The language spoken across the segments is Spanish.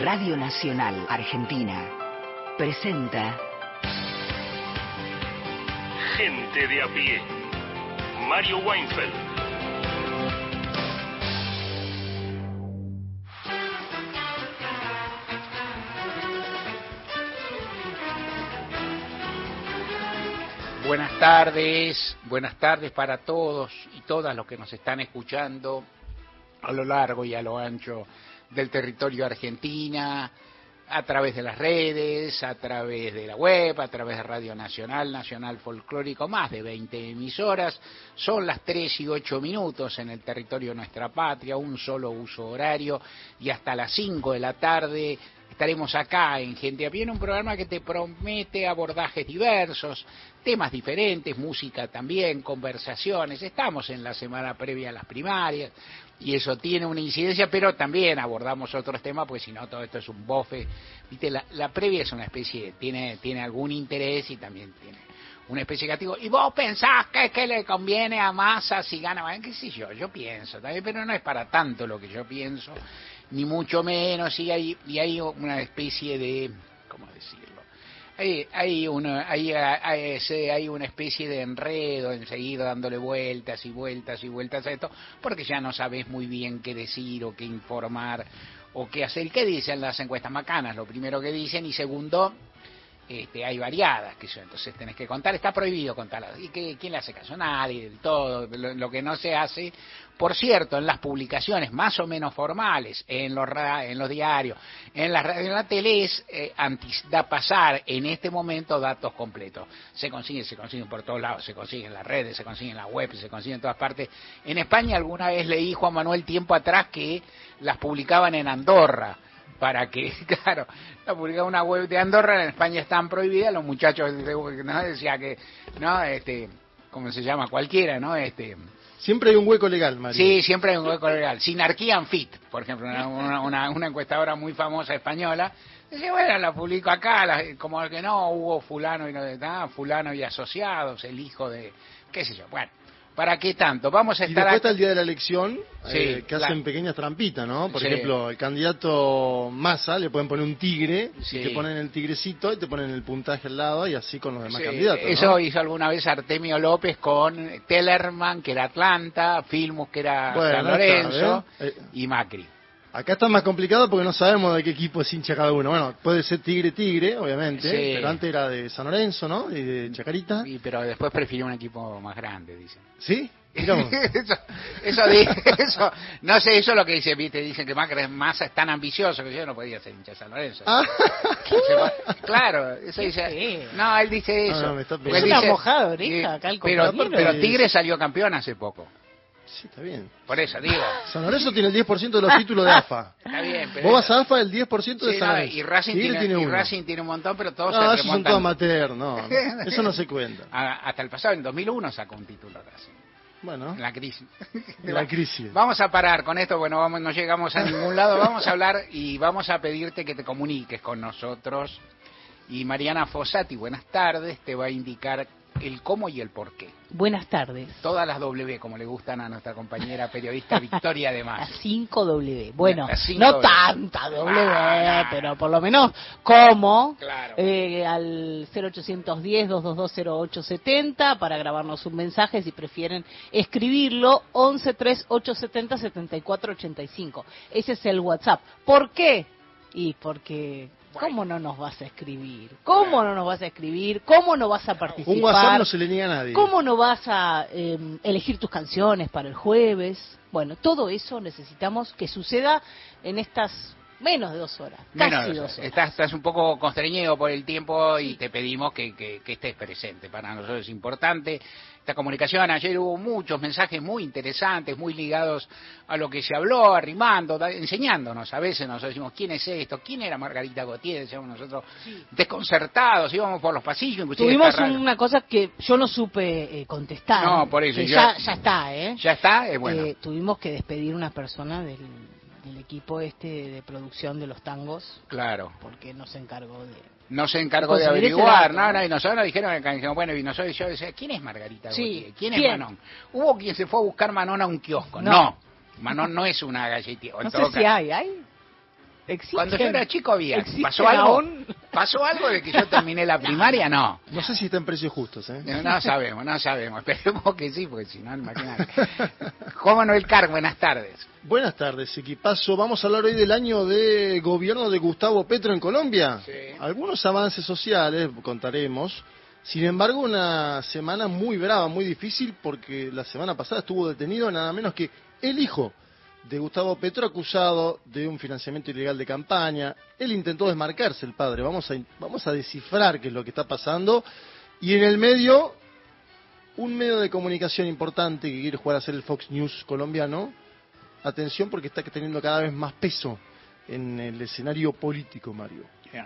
Radio Nacional Argentina presenta Gente de a pie. Mario Weinfeld. Buenas tardes, buenas tardes para todos y todas los que nos están escuchando a lo largo y a lo ancho del territorio argentina, a través de las redes, a través de la web, a través de Radio Nacional, Nacional Folclórico, más de 20 emisoras. Son las 3 y 8 minutos en el territorio de nuestra patria, un solo uso horario y hasta las 5 de la tarde estaremos acá en Gente a Pie, un programa que te promete abordajes diversos, temas diferentes, música también, conversaciones. Estamos en la semana previa a las primarias y eso tiene una incidencia, pero también abordamos otros temas, pues si no todo esto es un bofe. Viste, la, la previa es una especie, tiene, tiene algún interés y también tiene una especie de castigo. Y vos pensás que, que le conviene a Massa si gana, qué sé yo, yo pienso también, pero no es para tanto lo que yo pienso ni mucho menos, y hay, y hay una especie de, ¿cómo decirlo? Hay, hay, una, hay, hay, hay, una especie de enredo en seguir dándole vueltas y vueltas y vueltas a esto, porque ya no sabes muy bien qué decir o qué informar o qué hacer. ¿Qué dicen las encuestas macanas? Lo primero que dicen, y segundo, este, hay variadas, que entonces tenés que contar, está prohibido contarlas. ¿Y que, quién le hace caso? Nadie, del todo. Lo, que no se hace, por cierto, en las publicaciones más o menos formales, en los, en los diarios, en la, en la tele, es eh, da pasar en este momento datos completos. Se consiguen, se consiguen por todos lados, se consiguen en las redes, se consiguen en la web, se consiguen en todas partes. En España alguna vez leí Juan Manuel tiempo atrás que las publicaban en Andorra para que, claro, la publicaba una web de Andorra, en España están prohibidas, los muchachos ¿no? decía que, no, este, ¿cómo se llama? Cualquiera, ¿no? Este, Siempre hay un hueco legal, Mario. Sí, siempre hay un hueco legal. Sinarquía Fit, por ejemplo, una, una, una, encuestadora muy famosa española. Dice, bueno, la publico acá, como que no, hubo fulano y no, ah, fulano y asociados, el hijo de, qué sé yo, bueno. ¿Para qué tanto? Vamos a estar. Y después está el día de la elección, eh, que hacen pequeñas trampitas, ¿no? Por ejemplo, el candidato Massa le pueden poner un tigre, y te ponen el tigrecito y te ponen el puntaje al lado y así con los demás candidatos. Eso hizo alguna vez Artemio López con Tellerman, que era Atlanta, Filmus, que era San Lorenzo, eh, y Macri. Acá está más complicado porque no sabemos de qué equipo es hincha cada uno. Bueno, puede ser Tigre Tigre, obviamente, pero antes era de San Lorenzo, ¿no? Y de Chacarita. Y, pero después prefirió un equipo más grande, dicen. ¿Sí? eso, eso, eso, no sé, eso es lo que dice, viste, dicen que Macri Massa es tan ambicioso que yo no podía ser hincha de San Lorenzo. Ah. Claro, eso dice. No, él dice eso. No, no, está es una mojada oreja acá el pero, pero Tigre salió campeón hace poco. Sí, está bien. Por eso, digo. San Lorenzo tiene el 10% de los títulos de AFA. Está bien, pero... Vos vas a AFA el 10% de San Lorenzo. y Racing, tiene, y Racing tiene un montón, pero todos no, se esos son todos amateur, no. Eso no se cuenta. hasta el pasado, en 2001 sacó un título Racing. Bueno. La crisis. La crisis. Vamos a parar con esto, bueno, vamos, no llegamos a ningún lado. Vamos a hablar y vamos a pedirte que te comuniques con nosotros. Y Mariana Fossati, buenas tardes, te va a indicar el cómo y el por qué. Buenas tardes. Todas las W, como le gustan a nuestra compañera periodista Victoria además. Las 5 W. Bueno, no tanta W, pero por lo menos como claro. eh, al 0810-2220870 para grabarnos un mensaje si prefieren escribirlo 113870-7485. Ese es el WhatsApp. ¿Por qué? Y porque ¿Cómo no nos vas a escribir? ¿Cómo no nos vas a escribir? ¿Cómo no vas a participar? Un WhatsApp no se le niega a nadie. ¿Cómo no vas a em, elegir tus canciones para el jueves? Bueno, todo eso necesitamos que suceda en estas menos de dos horas. Casi dos horas. Estás, un poco constreñido por el tiempo y te pedimos que, que, que estés presente. Para nosotros es importante esta comunicación. Ayer hubo muchos mensajes muy interesantes, muy ligados a lo que se habló, arrimando, enseñándonos. A veces nos decimos, ¿quién es esto? ¿Quién era Margarita Gautier? Decíamos nosotros, desconcertados, íbamos por los pasillos. Tuvimos una cosa que yo no supe eh, contestar. No, por eso. Ya, ya, está, ¿eh? Ya está, eh, bueno. Eh, tuvimos que despedir una persona del, del equipo este de producción de los tangos. Claro. Porque nos encargó de no se encargó de averiguar, no, no, y nosotros nos dijeron, que, bueno, y nosotros yo decía, ¿quién es Margarita sí, ¿Quién, es Manón? Hubo quien se fue a buscar Manón a un kiosco, no. Manón no es una galletita. No sé si hay, ¿hay? Cuando yo era chico había. ¿Pasó algo? ¿Pasó algo de que yo terminé la primaria? No. No sé si está en precios justos, ¿eh? No, sabemos, no sabemos. Esperemos que sí, porque si no, imagínate. Juan Manuel Car, buenas tardes. Buenas tardes, equipazo. Vamos a hablar hoy del año de gobierno de Gustavo Petro en Colombia. Sí. Algunos avances sociales, contaremos. Sin embargo, una semana muy brava, muy difícil, porque la semana pasada estuvo detenido nada menos que el hijo de Gustavo Petro acusado de un financiamiento ilegal de campaña. Él intentó desmarcarse, el padre. Vamos a, vamos a descifrar qué es lo que está pasando. Y en el medio, un medio de comunicación importante que quiere jugar a ser el Fox News colombiano. Atención porque está teniendo cada vez más peso en el escenario político, Mario.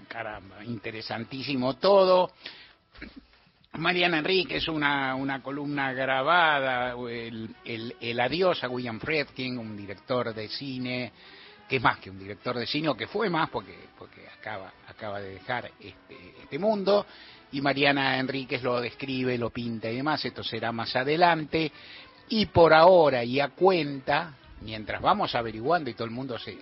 Caramba, interesantísimo todo. Mariana Enrique es una, una columna grabada, el, el, adiós a William Friedkin, un director de cine, que es más que un director de cine, o que fue más porque, porque acaba, acaba de dejar este, este mundo, y Mariana Enríquez lo describe, lo pinta y demás, esto será más adelante, y por ahora y a cuenta, mientras vamos averiguando y todo el mundo se,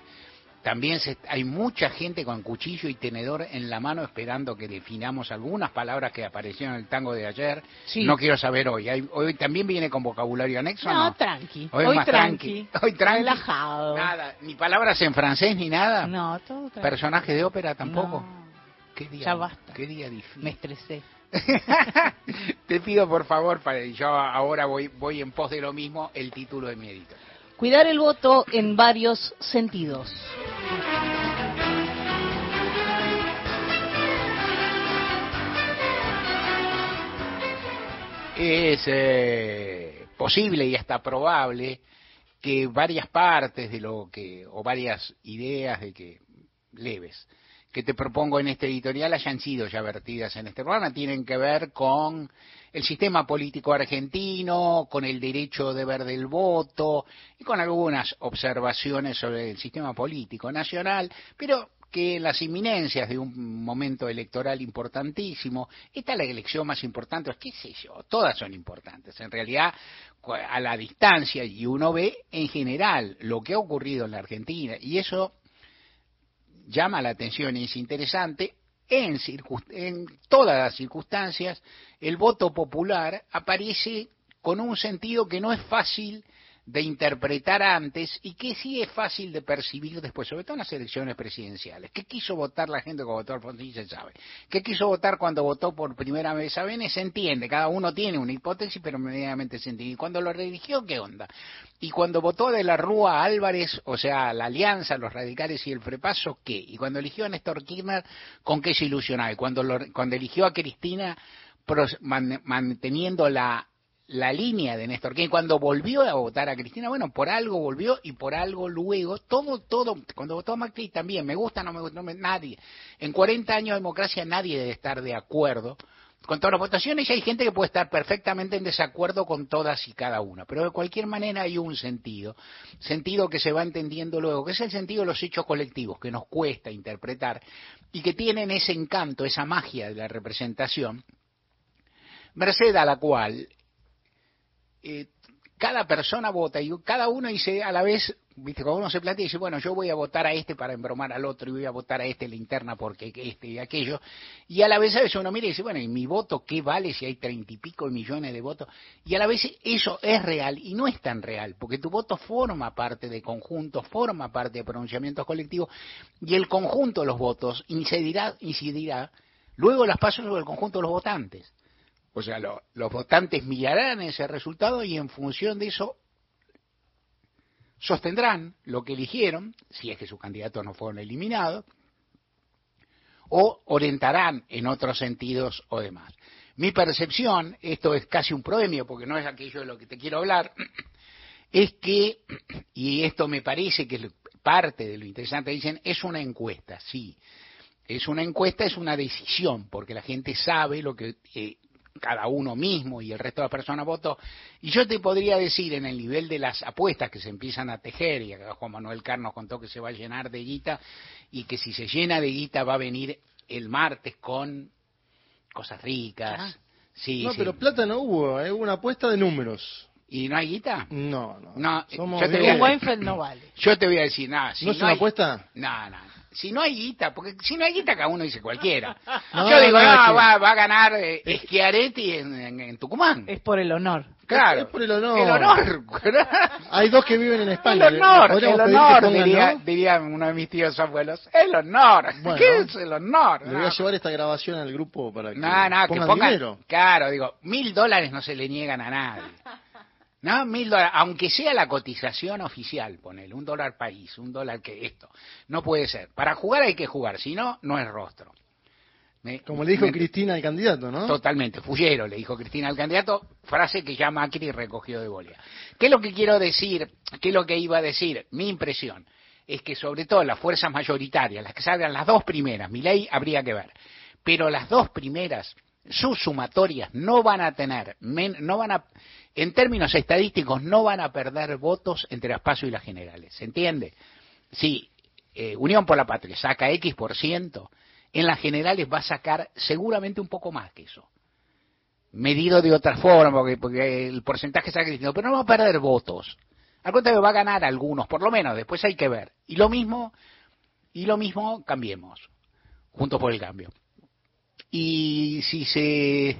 también hay mucha gente con cuchillo y tenedor en la mano esperando que definamos algunas palabras que aparecieron en el tango de ayer. No quiero saber hoy. hoy también viene con vocabulario anexo. No, tranqui. Hoy, tranqui. Hoy tranqui. Relajado. Nada. Ni palabras en francés ni nada. No, todo tranqui. Personajes de ópera tampoco. ¿Qué día, ya basta. Qué día difícil. Me estresé. Te pido por favor, para, yo ahora voy, voy en pos de lo mismo, el título de mi editorial. Cuidar el voto en varios sentidos. Es eh, posible y hasta probable que varias partes de lo que, o varias ideas de que leves, que te propongo en este editorial hayan sido ya vertidas en este programa, tienen que ver con el sistema político argentino, con el derecho de ver del voto y con algunas observaciones sobre el sistema político nacional, pero que las inminencias de un momento electoral importantísimo, esta es la elección más importante, qué sé yo, todas son importantes, en realidad a la distancia y uno ve en general lo que ha ocurrido en la Argentina y eso llama la atención y es interesante, en, en todas las circunstancias el voto popular aparece con un sentido que no es fácil de interpretar antes y que sí es fácil de percibir después, sobre todo en las elecciones presidenciales. ¿Qué quiso votar la gente cuando votó Alfonsín? Se sabe. ¿Qué quiso votar cuando votó por primera vez a? Se entiende. Cada uno tiene una hipótesis, pero medianamente se entiende. ¿Y cuando lo religió, qué onda? Y cuando votó de la Rúa Álvarez, o sea, la alianza, los radicales y el frepaso, ¿qué? Y cuando eligió a Néstor Kirchner, ¿con qué se ilusionaba? Y cuando, cuando eligió a Cristina, manteniendo la la línea de Néstor Kirchner cuando volvió a votar a Cristina, bueno, por algo volvió y por algo luego, todo, todo, cuando votó a Macri también, me gusta, no me gusta, nadie. En 40 años de democracia nadie debe estar de acuerdo con todas las votaciones y hay gente que puede estar perfectamente en desacuerdo con todas y cada una, pero de cualquier manera hay un sentido, sentido que se va entendiendo luego, que es el sentido de los hechos colectivos, que nos cuesta interpretar y que tienen ese encanto, esa magia de la representación, merced a la cual eh, cada persona vota y cada uno dice a la vez, viste, cuando uno se plantea y dice, bueno, yo voy a votar a este para embromar al otro y voy a votar a este en la interna porque este y aquello, y a la vez a veces uno mira y dice, bueno, ¿y mi voto qué vale si hay treinta y pico millones de votos? Y a la vez eso es real y no es tan real, porque tu voto forma parte de conjuntos, forma parte de pronunciamientos colectivos, y el conjunto de los votos incidirá, incidirá luego las pasos sobre el conjunto de los votantes. O sea, los votantes mirarán ese resultado y en función de eso sostendrán lo que eligieron, si es que sus candidatos no fueron eliminados, o orientarán en otros sentidos o demás. Mi percepción, esto es casi un premio porque no es aquello de lo que te quiero hablar, es que, y esto me parece que es parte de lo interesante, dicen, es una encuesta, sí. Es una encuesta, es una decisión, porque la gente sabe lo que eh, cada uno mismo y el resto de las personas votó. Y yo te podría decir en el nivel de las apuestas que se empiezan a tejer, y acá Juan Manuel Carnos contó que se va a llenar de guita, y que si se llena de guita va a venir el martes con cosas ricas. Ah. Sí, no, pero plata no hubo, es una apuesta de números. ¿Y no hay guita? No, no. no yo te voy a, no vale. Yo te voy a decir, nada. ¿No es una apuesta? No, no. Si no hay guita, porque si no hay guita cada uno dice cualquiera. Yo digo, no, va, a ganar eh, Schiaretti en, Tucumán. Es por el honor. Claro. Es por el honor. El honor. hay dos que viven en España. El honor, el honor, diría, diría, uno de mis tíos abuelos. El honor. ¿Qué es el honor? Le voy a llevar esta grabación al grupo para que no, no, que pongan, dinero. Claro, digo, mil dólares no se le niegan a nadie. ¿No? Mil dólares, aunque sea la cotización oficial, ponele, un dólar país, un dólar que esto, no puede ser. Para jugar hay que jugar, si no, no es rostro. Como le dijo Cristina al candidato, ¿no? Totalmente, fullero, le dijo Cristina al candidato, frase que ya Macri recogió de bolia. ¿Qué es lo que quiero decir? ¿Qué es lo que iba a decir? Mi impresión es que sobre todo las fuerzas mayoritarias, las que salgan las dos primeras, mi ley habría que ver, pero las dos primeras, sus sumatorias no van a tener, no van a, en términos estadísticos, no van a perder votos entre las PASO y las generales. ¿Se entiende? Si eh, Unión por la Patria saca X por ciento, en las generales va a sacar seguramente un poco más que eso. Medido de otra forma, porque, el porcentaje está creciendo, pero no va a perder votos. Al contrario, va a ganar algunos, por lo menos, después hay que ver. Y lo mismo, y lo mismo cambiemos, juntos por el cambio. Y si se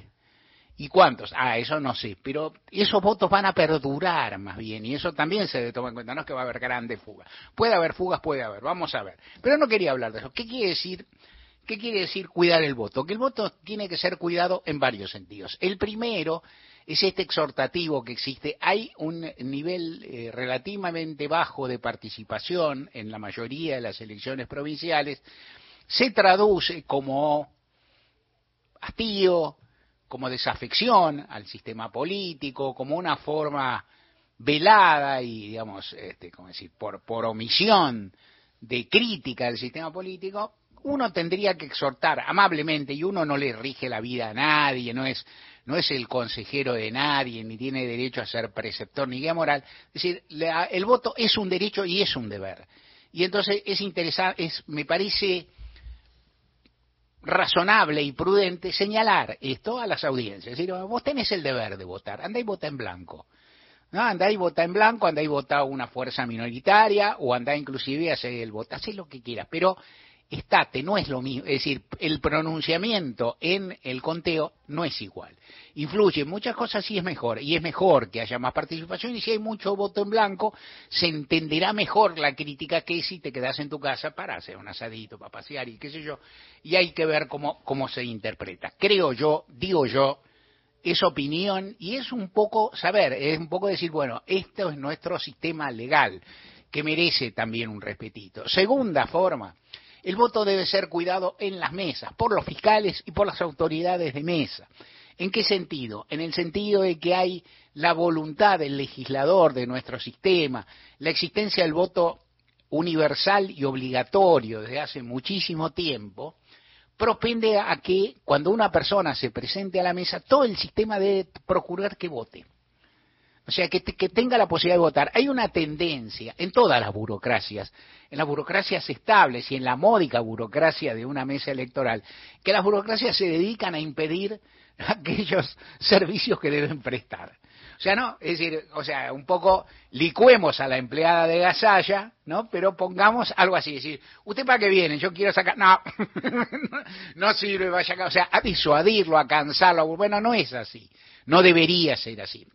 ¿Y cuántos? Ah, eso no sé, pero esos votos van a perdurar más bien, y eso también se tomar en cuenta, no es que va a haber grandes fugas. Puede haber fugas, puede haber, vamos a ver. Pero no quería hablar de eso. ¿Qué quiere decir? ¿Qué quiere decir cuidar el voto? Que el voto tiene que ser cuidado en varios sentidos. El primero es este exhortativo que existe. Hay un nivel eh, relativamente bajo de participación en la mayoría de las elecciones provinciales. Se traduce como hastío, como desafección al sistema político, como una forma velada y, digamos, este, como decir, por, por omisión de crítica del sistema político, uno tendría que exhortar amablemente, y uno no le rige la vida a nadie, no es, no es el consejero de nadie, ni tiene derecho a ser preceptor ni guía moral. Es decir, el voto es un derecho y es un deber. Y entonces es interesante, es, me parece razonable y prudente señalar esto a las audiencias. Es decir, vos tenés el deber de votar, andá y vota en blanco. ¿no? Andá y vota en blanco, andá y vota una fuerza minoritaria, o andá inclusive a hacer el voto, haz lo que quieras, pero estate, no es lo mismo, es decir, el pronunciamiento en el conteo no es igual. Influye en muchas cosas y es mejor, y es mejor que haya más participación, y si hay mucho voto en blanco, se entenderá mejor la crítica que si te quedas en tu casa para hacer un asadito, para pasear y qué sé yo, y hay que ver cómo, cómo se interpreta. Creo yo, digo yo, es opinión y es un poco saber, es un poco decir, bueno, esto es nuestro sistema legal, que merece también un respetito. Segunda forma, el voto debe ser cuidado en las mesas, por los fiscales y por las autoridades de mesa. ¿En qué sentido? En el sentido de que hay la voluntad del legislador de nuestro sistema, la existencia del voto universal y obligatorio desde hace muchísimo tiempo, propende a que cuando una persona se presente a la mesa, todo el sistema debe procurar que vote. O sea, que, tenga la posibilidad de votar. Hay una tendencia en todas las burocracias, en las burocracias estables y en la módica burocracia de una mesa electoral, que las burocracias se dedican a impedir aquellos servicios que deben prestar. O sea, no, es decir, o sea, un poco licuemos a la empleada de Gasalla, ¿no? Pero pongamos algo así, decir, ¿usted para qué viene? Yo quiero sacar, no, no sirve, vaya acá, o sea, a disuadirlo, a cansarlo, bueno, no es así, no debería ser así.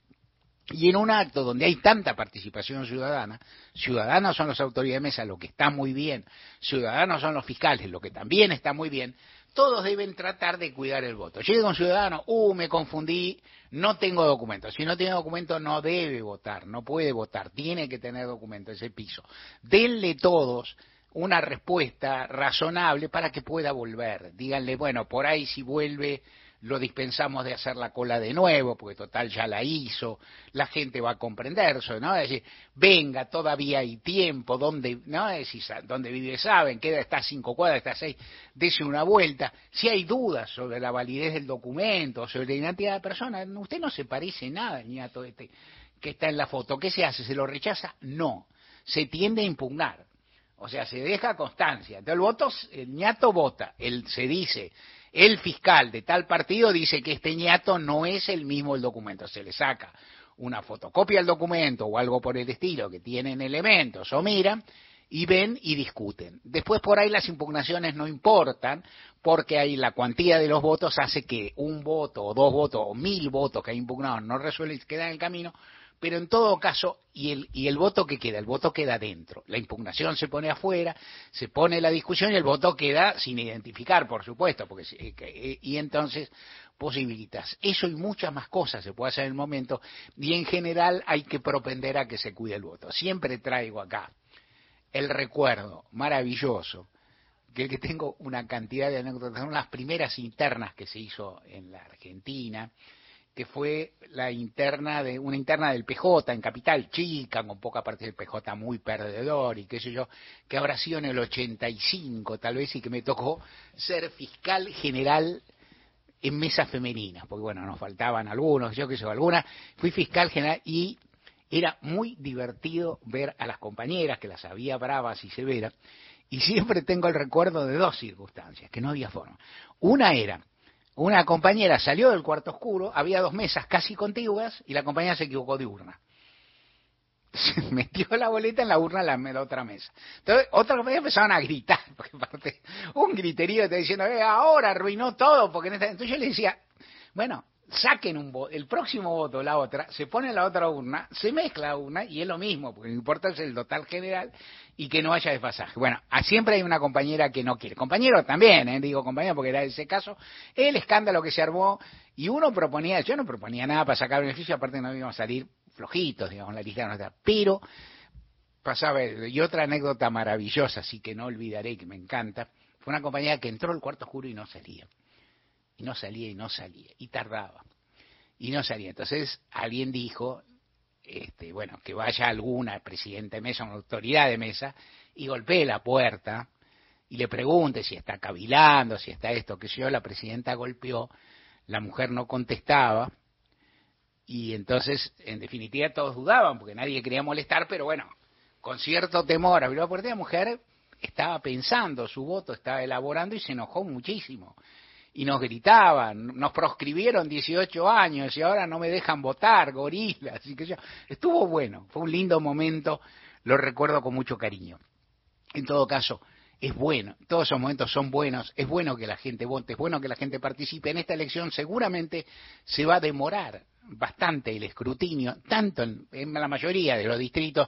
Y en un acto donde hay tanta participación ciudadana, ciudadanos son las autoridades de mesa, lo que está muy bien, ciudadanos son los fiscales, lo que también está muy bien, todos deben tratar de cuidar el voto. Llega un ciudadano, uh, me confundí, no tengo documento. Si no tiene documento no debe votar, no puede votar, tiene que tener documento, ese piso. Denle todos una respuesta razonable para que pueda volver. Díganle, bueno, por ahí si vuelve lo dispensamos de hacer la cola de nuevo, porque total ya la hizo, la gente va a comprender eso, ¿no? Decir, venga, todavía hay tiempo, donde, ¿no? Decir, donde vive saben, queda, está a cinco cuadras, está a seis, dese una vuelta. Si hay dudas sobre la validez del documento, sobre la identidad de la persona, usted no se parece nada el ñato este que está en la foto. ¿Qué se hace? ¿Se lo rechaza? No. Se tiende a impugnar. O sea, se deja constancia. Entonces el voto, el ñato vota, él se dice, el fiscal de tal partido dice que este ñato no es el mismo el documento, se le saca una fotocopia del documento o algo por el estilo que tienen elementos o miran y ven y discuten. Después por ahí las impugnaciones no importan, porque ahí la cuantía de los votos hace que un voto o dos votos o mil votos que hay impugnados no resuelven y quedan en el camino, pero en todo caso, y el, y el voto que queda, el voto queda dentro. La impugnación se pone afuera, se pone la discusión y el voto queda sin identificar, por supuesto, porque eh, eh, y entonces posibilitas. Eso y muchas más cosas se puede hacer en el momento y en general hay que propender a que se cuide el voto. Siempre traigo acá el recuerdo maravilloso que que tengo una cantidad de anécdotas, son las primeras internas que se hizo en la Argentina, que fue la interna de una interna del PJ en Capital Chica, con poca parte del PJ muy perdedor y qué sé yo, que habrá sido en el 85 tal vez y que me tocó ser fiscal general en mesas femeninas, porque bueno, nos faltaban algunos, yo que sé, algunas, fui fiscal general y era muy divertido ver a las compañeras, que las había bravas y severas, y siempre tengo el recuerdo de dos circunstancias, que no había forma. Una era una compañera salió del cuarto oscuro, había dos mesas casi contiguas y la compañera se equivocó de urna. Se metió la boleta en la urna de la, otra mesa. Entonces, otras compañeras empezaron a gritar, porque parte, un griterío está diciendo, eh, ahora arruinó todo, porque entonces yo le decía, bueno, saquen un voto, el próximo voto, la otra, se pone la otra urna, se mezcla una y es lo mismo, porque lo importa es el total general y que no haya desfasaje. Bueno, siempre hay una compañera que no quiere. Compañero también, ¿eh? digo compañero porque era ese caso, el escándalo que se armó y uno proponía, yo no proponía nada para sacar beneficio, aparte no íbamos a salir flojitos, digamos, la lista no pero pasaba, y otra anécdota maravillosa, así que no olvidaré, que me encanta, fue una compañera que entró al cuarto oscuro y no salía y no salía y no salía, y tardaba, y no salía. Entonces alguien dijo, este, bueno, que vaya alguna presidente de mesa, una autoridad de mesa, y golpee la puerta y le pregunte si está cavilando, si está esto, que yo, la presidenta golpeó, la mujer no contestaba, y entonces, en definitiva, todos dudaban, porque nadie quería molestar, pero bueno, con cierto temor abrió la puerta y la mujer estaba pensando, su voto estaba elaborando y se enojó muchísimo y nos gritaban, nos proscribieron 18 años y ahora no me dejan votar, gorilas, y que yo. Estuvo bueno, fue un lindo momento, lo recuerdo con mucho cariño. En todo caso, es bueno, todos esos momentos son buenos, es bueno que la gente vote, es bueno que la gente participe. En esta elección seguramente se va a demorar bastante el escrutinio, tanto en, en la mayoría de los distritos,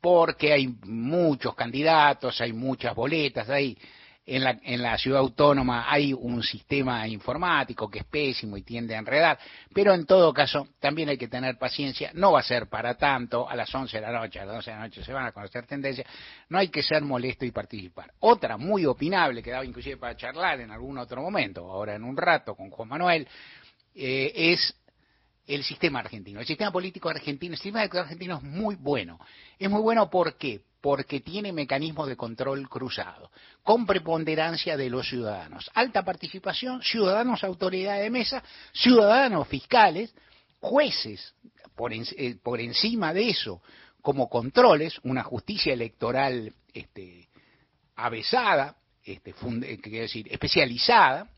porque hay muchos candidatos, hay muchas boletas, hay en la, en la ciudad autónoma hay un sistema informático que es pésimo y tiende a enredar, pero en todo caso también hay que tener paciencia, no va a ser para tanto, a las 11 de la noche, a las 12 de la noche se van a conocer tendencias, no hay que ser molesto y participar. Otra muy opinable que daba inclusive para charlar en algún otro momento, ahora en un rato con Juan Manuel, eh, es el sistema argentino. El sistema político argentino, el sistema argentino es muy bueno. Es muy bueno ¿por qué? porque tiene mecanismos de control cruzado, con preponderancia de los ciudadanos. Alta participación, ciudadanos autoridad de mesa, ciudadanos fiscales, jueces por, eh, por encima de eso, como controles, una justicia electoral este, avesada, este, eh, decir, especializada,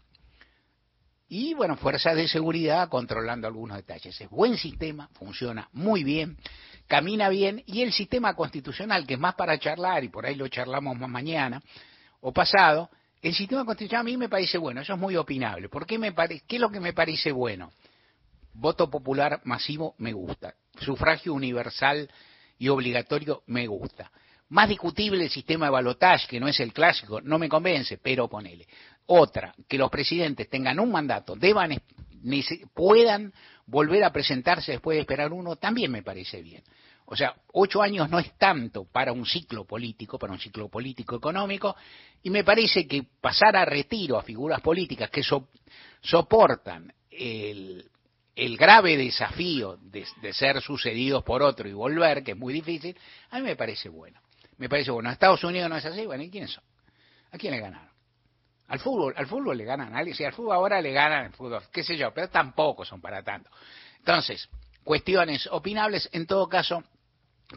y bueno, fuerzas de seguridad controlando algunos detalles. Es buen sistema, funciona muy bien, camina bien y el sistema constitucional, que es más para charlar y por ahí lo charlamos más mañana o pasado, el sistema constitucional a mí me parece bueno, eso es muy opinable. ¿Por qué, me ¿Qué es lo que me parece bueno? Voto popular masivo me gusta. Sufragio universal y obligatorio me gusta. Más discutible el sistema de balotaje, que no es el clásico, no me convence, pero ponele. Otra, que los presidentes tengan un mandato, deban, puedan volver a presentarse después de esperar uno, también me parece bien. O sea, ocho años no es tanto para un ciclo político, para un ciclo político económico, y me parece que pasar a retiro a figuras políticas que soportan el, grave desafío de, ser sucedidos por otro y volver, que es muy difícil, a mí me parece bueno. Me parece bueno. Estados Unidos no es así, bueno, ¿y quiénes son? ¿A quién le ganaron? Al fútbol, al fútbol le ganan a alguien, si al fútbol ahora le ganan al fútbol, qué sé yo, pero tampoco son para tanto. Entonces, cuestiones opinables, en todo caso,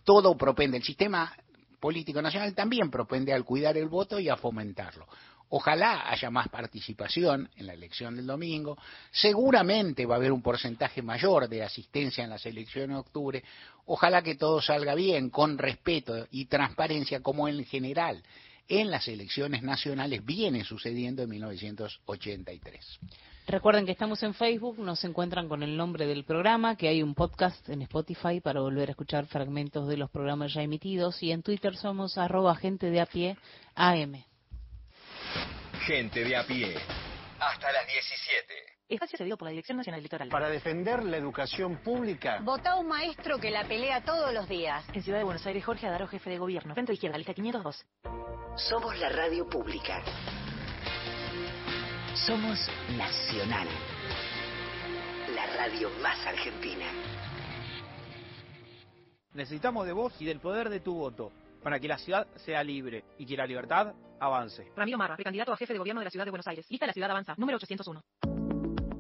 todo propende, el sistema político nacional también propende al cuidar el voto y a fomentarlo. Ojalá haya más participación en la elección del domingo. Seguramente va a haber un porcentaje mayor de asistencia en las elecciones de octubre. Ojalá que todo salga bien, con respeto y transparencia, como en general en las elecciones nacionales viene sucediendo en 1983. Recuerden que estamos en Facebook, nos encuentran con el nombre del programa, que hay un podcast en Spotify para volver a escuchar fragmentos de los programas ya emitidos y en Twitter somos arroba gente de a pie AM. Gente de a pie. Hasta las 17. Espacio cedido por la Dirección Nacional Electoral. Para defender la educación pública. Vota un maestro que la pelea todos los días. En Ciudad de Buenos Aires, Jorge Adaro, jefe de gobierno. Centro Izquierda, lista 502. Somos la radio pública. Somos Nacional. La radio más argentina. Necesitamos de vos y del poder de tu voto para que la ciudad sea libre y que la libertad avance. Ramiro Marra, precandidato a jefe de gobierno de la ciudad de Buenos Aires. Lista La Ciudad Avanza, número 801.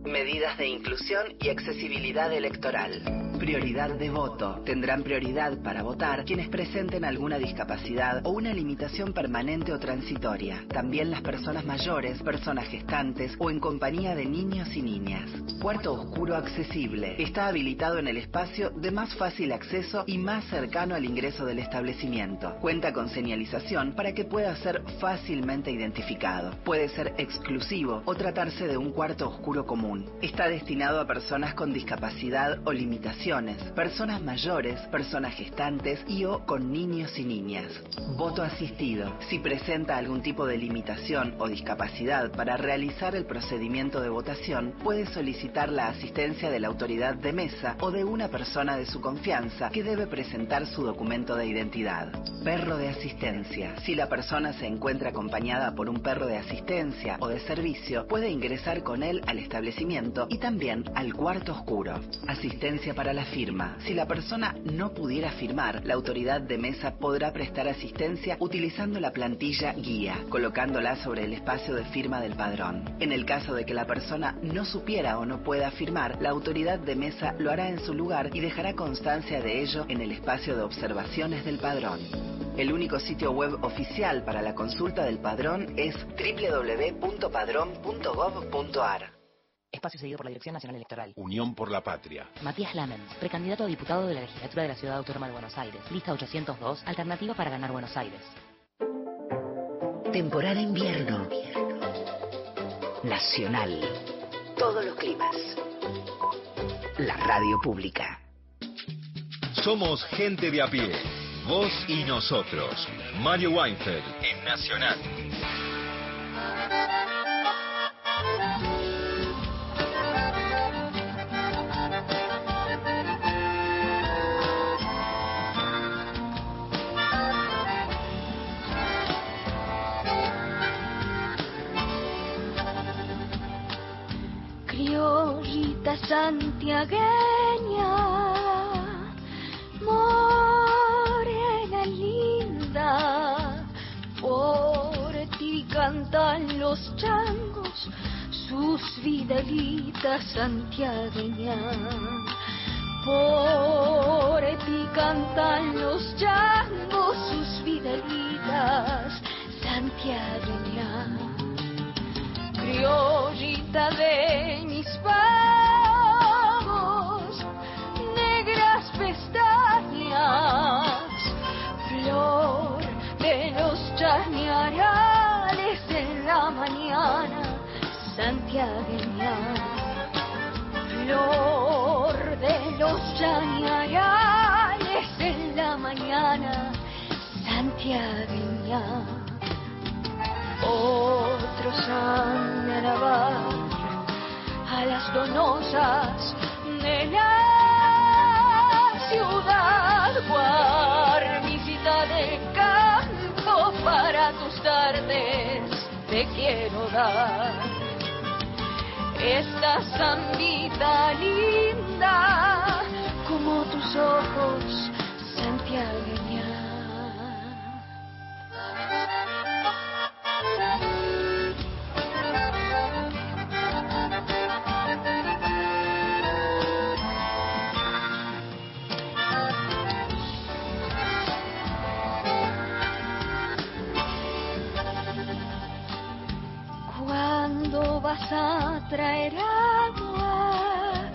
Medidas de inclusión y accesibilidad electoral. Prioridad de voto. Tendrán prioridad para votar quienes presenten alguna discapacidad o una limitación permanente o transitoria. También las personas mayores, personas gestantes o en compañía de niños y niñas. Cuarto oscuro accesible. Está habilitado en el espacio de más fácil acceso y más cercano al ingreso del establecimiento. Cuenta con señalización para que pueda ser fácilmente identificado. Puede ser exclusivo o tratarse de un cuarto oscuro común. Está destinado a personas con discapacidad o limitación personas mayores, personas gestantes y o con niños y niñas. Voto asistido. Si presenta algún tipo de limitación o discapacidad para realizar el procedimiento de votación, puede solicitar la asistencia de la autoridad de mesa o de una persona de su confianza que debe presentar su documento de identidad. Perro de asistencia. Si la persona se encuentra acompañada por un perro de asistencia o de servicio, puede ingresar con él al establecimiento y también al cuarto oscuro. Asistencia para la firma. Si la persona no pudiera firmar, la autoridad de mesa podrá prestar asistencia utilizando la plantilla guía, colocándola sobre el espacio de firma del padrón. En el caso de que la persona no supiera o no pueda firmar, la autoridad de mesa lo hará en su lugar y dejará constancia de ello en el espacio de observaciones del padrón. El único sitio web oficial para la consulta del padrón es www.padrón.gov.ar. Espacio seguido por la Dirección Nacional Electoral. Unión por la Patria. Matías Lamens, precandidato a diputado de la legislatura de la Ciudad Autónoma de Buenos Aires. Lista 802, alternativa para ganar Buenos Aires. Temporada invierno. Nacional. Todos los climas. La radio pública. Somos gente de a pie. Vos y nosotros. Mario Weinfeld en Nacional. Santiagueña, morena linda, por ti cantan los changos sus vidalitas santiagueñas. Por ti cantan los changos sus vidalitas santiagueñas. Criollita de mis padres flor de los chañarales en la mañana santiagueña, flor de los chañarales en la mañana santiagueña. Otros han de a las donosas de la ciudad, guarnicita de campo para tus tardes te quiero dar. Esta zambita linda como tus ojos, Santiago. Vas a traer agua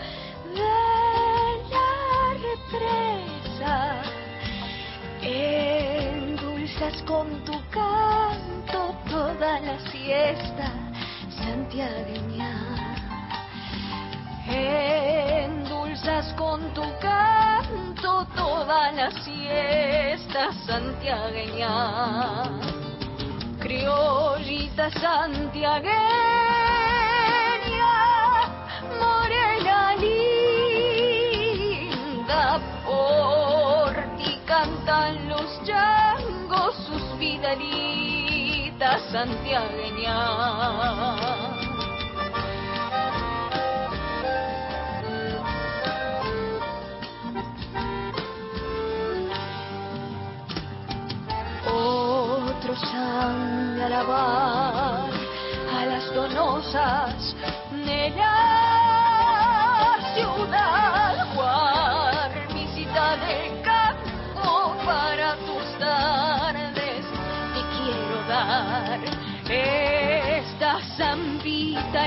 de la represa. Endulzas con tu canto toda la siesta santiagueña. Endulzas con tu canto toda la siesta santiagueña criollita santiagueña, sus vidalitas santiagueñas. Otros han de alabar a las donosas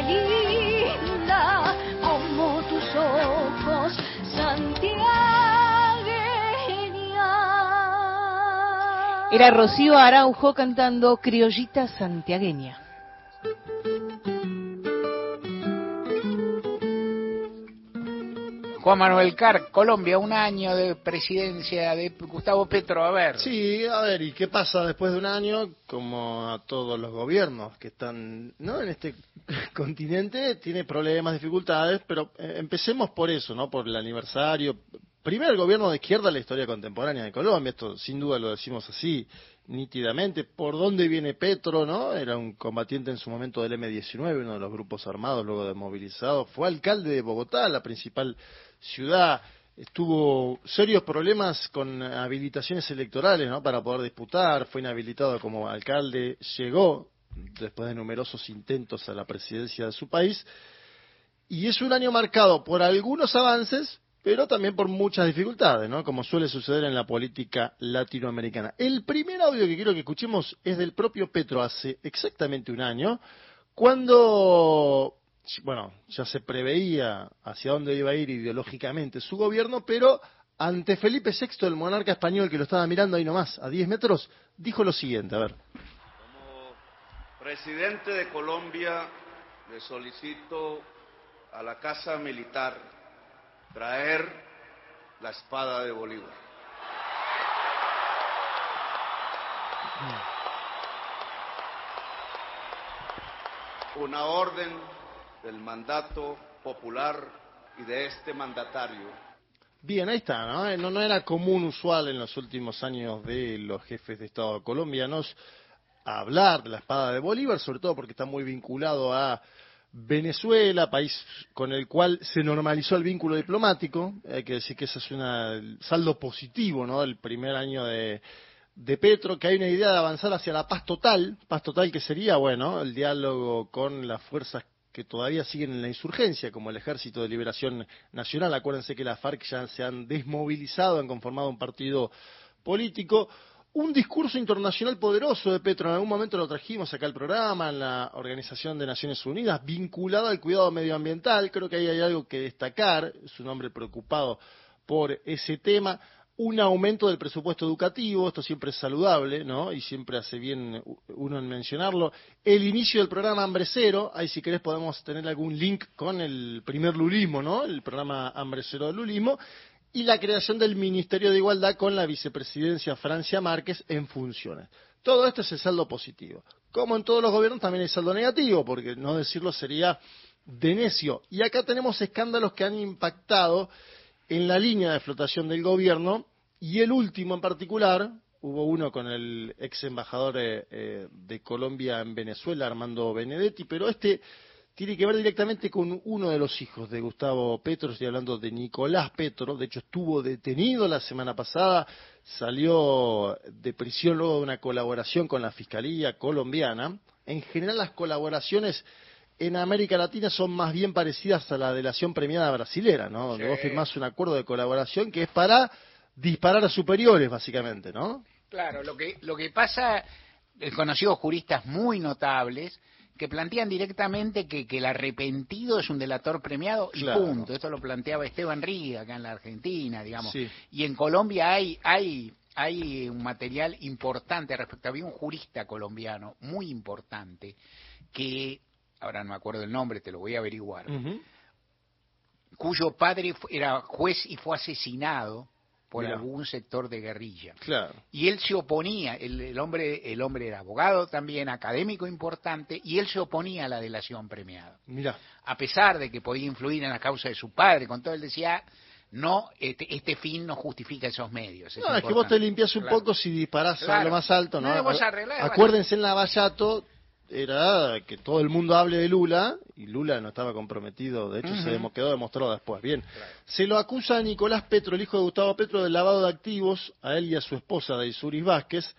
linda como tus ojos, Santiago. Era Rocío Araujo cantando Criollita Santiagueña. Juan Manuel Carr, Colombia, un año de presidencia de Gustavo Petro, a ver. Sí, a ver, ¿y qué pasa después de un año? Como a todos los gobiernos que están ¿no? en este continente, tiene problemas, dificultades, pero eh, empecemos por eso, ¿no? Por el aniversario. Primero el gobierno de izquierda en la historia contemporánea de Colombia, esto sin duda lo decimos así, nítidamente. ¿Por dónde viene Petro, no? Era un combatiente en su momento del M-19, uno de los grupos armados, luego desmovilizado. Fue alcalde de Bogotá, la principal ciudad tuvo serios problemas con habilitaciones electorales ¿no? para poder disputar, fue inhabilitado como alcalde, llegó después de numerosos intentos a la presidencia de su país y es un año marcado por algunos avances, pero también por muchas dificultades, ¿no? como suele suceder en la política latinoamericana. El primer audio que quiero que escuchemos es del propio Petro hace exactamente un año, cuando bueno, ya se preveía hacia dónde iba a ir ideológicamente su gobierno, pero ante Felipe VI, el monarca español que lo estaba mirando ahí nomás, a 10 metros, dijo lo siguiente, a ver. Presidente de Colombia, le solicito a la Casa Militar traer la espada de Bolívar. Una orden del mandato popular y de este mandatario. Bien, ahí está, ¿no? ¿no? No era común, usual en los últimos años de los jefes de Estado colombianos hablar de la espada de Bolívar, sobre todo porque está muy vinculado a Venezuela, país con el cual se normalizó el vínculo diplomático. Hay que decir que ese es un saldo positivo, ¿no? El primer año de, de Petro, que hay una idea de avanzar hacia la paz total, paz total que sería, bueno, el diálogo con las fuerzas que todavía siguen en la insurgencia, como el Ejército de Liberación Nacional. Acuérdense que las FARC ya se han desmovilizado, han conformado un partido político. Un discurso internacional poderoso de Petro, en algún momento lo trajimos acá al programa, en la Organización de Naciones Unidas, vinculado al cuidado medioambiental. Creo que ahí hay algo que destacar, es un hombre preocupado por ese tema un aumento del presupuesto educativo, esto siempre es saludable, ¿no? Y siempre hace bien uno en mencionarlo. El inicio del programa Hambre Cero, ahí si querés podemos tener algún link con el primer lulismo, ¿no? El programa Hambre Cero del lulismo. Y la creación del Ministerio de Igualdad con la vicepresidencia Francia Márquez en funciones. Todo esto es el saldo positivo. Como en todos los gobiernos también hay saldo negativo, porque no decirlo sería de necio. Y acá tenemos escándalos que han impactado en la línea de flotación del gobierno y el último en particular, hubo uno con el ex embajador eh, eh, de Colombia en Venezuela, Armando Benedetti, pero este tiene que ver directamente con uno de los hijos de Gustavo Petro, estoy hablando de Nicolás Petro, de hecho estuvo detenido la semana pasada, salió de prisión luego de una colaboración con la Fiscalía colombiana. En general las colaboraciones en América Latina son más bien parecidas a la delación premiada brasilera, ¿no? Donde Sí. vos firmás un acuerdo de colaboración que es para disparar a superiores, básicamente, ¿no? Claro, lo que, lo que pasa, he conocido juristas muy notables que plantean directamente que, que el arrepentido es un delator premiado y punto. Esto lo planteaba Esteban Riga acá en la Argentina, digamos. Y en Colombia hay, hay, hay un material importante respecto. Había un jurista colombiano muy importante que, ahora no me acuerdo el nombre, te lo voy a averiguar, cuyo padre era juez y fue asesinado por algún sector de guerrilla. Claro. Y él se oponía, el, hombre el hombre era abogado también, académico importante, y él se oponía a la delación premiada. Mira. A pesar de que podía influir en la causa de su padre, con todo él decía, no, este, este fin no justifica esos medios. no, es que vos te limpias un poco si disparás a lo más alto, ¿no? Acuérdense en la Vallato era que todo el mundo hable de Lula, y Lula no estaba comprometido, de hecho se quedó demostrado después. Bien, se lo acusa a Nicolás Petro, el hijo de Gustavo Petro, del lavado de activos, a él y a su esposa, Daisuris Vázquez,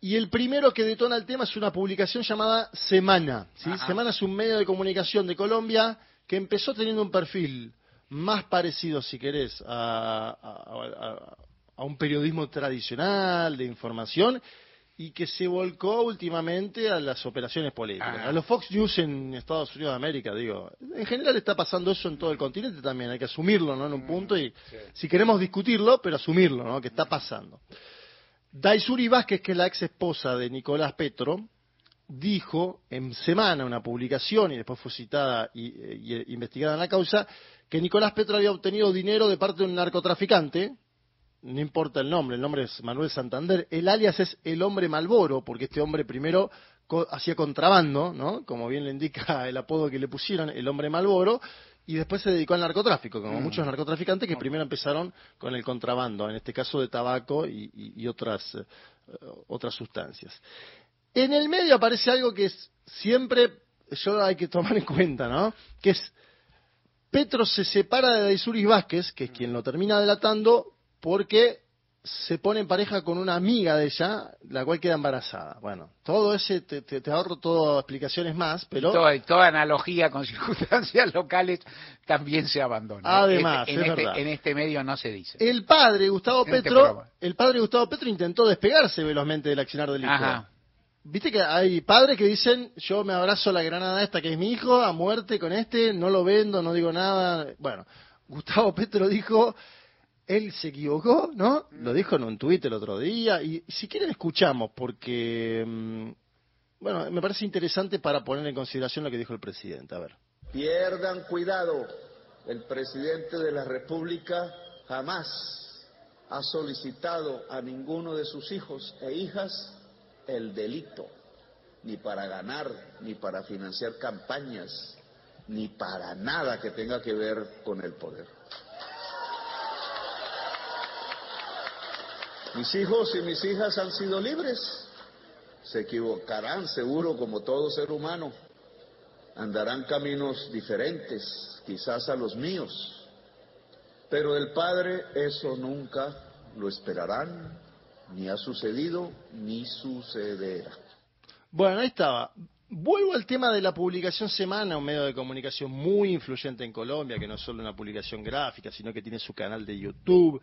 y el primero que detona el tema es una publicación llamada Semana. ¿sí? Semana es un medio de comunicación de Colombia que empezó teniendo un perfil más parecido, si querés, a un periodismo tradicional de información y que se volcó últimamente a las operaciones políticas. A los Fox News en Estados Unidos de América, digo. En general está pasando eso en todo el continente también, hay que asumirlo, ¿no? En un punto y si queremos discutirlo, pero asumirlo, ¿no? Que está pasando. Daisuri Vázquez, que es la ex esposa de Nicolás Petro, dijo en semana una publicación y después fue citada y, y investigada en la causa que Nicolás Petro había obtenido dinero de parte de un narcotraficante no importa el nombre, el nombre es Manuel Santander, el alias es el hombre Malboro, porque este hombre primero hacía contrabando, ¿no? Como bien le indica el apodo que le pusieron, el hombre Malboro, y después se dedicó al narcotráfico, como mm. muchos narcotraficantes que primero empezaron con el contrabando, en este caso de tabaco y, otras, eh, otras sustancias. En el medio aparece algo que es siempre, yo hay que tomar en cuenta, ¿no? Que es, Petro se separa de Daisuris Vázquez, que es quien lo termina delatando, porque se pone en pareja con una amiga de ella, la cual queda embarazada. Bueno, todo ese, te, ahorro todas explicaciones más, pero... toda, analogía con circunstancias locales también se abandona. Además, en, este, en este medio no se dice. El padre, Gustavo este Petro, el padre Gustavo Petro intentó despegarse velozmente del accionar del hijo. Viste que hay padres que dicen, yo me abrazo la granada esta que es mi hijo, a muerte con este, no lo vendo, no digo nada. Bueno, Gustavo Petro dijo, él se equivocó, ¿no? Lo dijo en un tuit el otro día. Y si quieren escuchamos, porque, mm, bueno, me parece interesante para poner en consideración lo que dijo el presidente. A ver. Pierdan cuidado. El presidente de la República jamás ha solicitado a ninguno de sus hijos e hijas el delito, ni para ganar, ni para financiar campañas, ni para nada que tenga que ver con el poder. Mis hijos y mis hijas han sido libres. Se equivocarán seguro como todo ser humano. Andarán caminos diferentes, quizás a los míos. Pero el Padre eso nunca lo esperarán, ni ha sucedido, ni sucederá. Bueno, ahí estaba. Vuelvo al tema de la publicación Semana, un medio de comunicación muy influyente en Colombia, que no es solo una publicación gráfica, sino que tiene su canal de YouTube,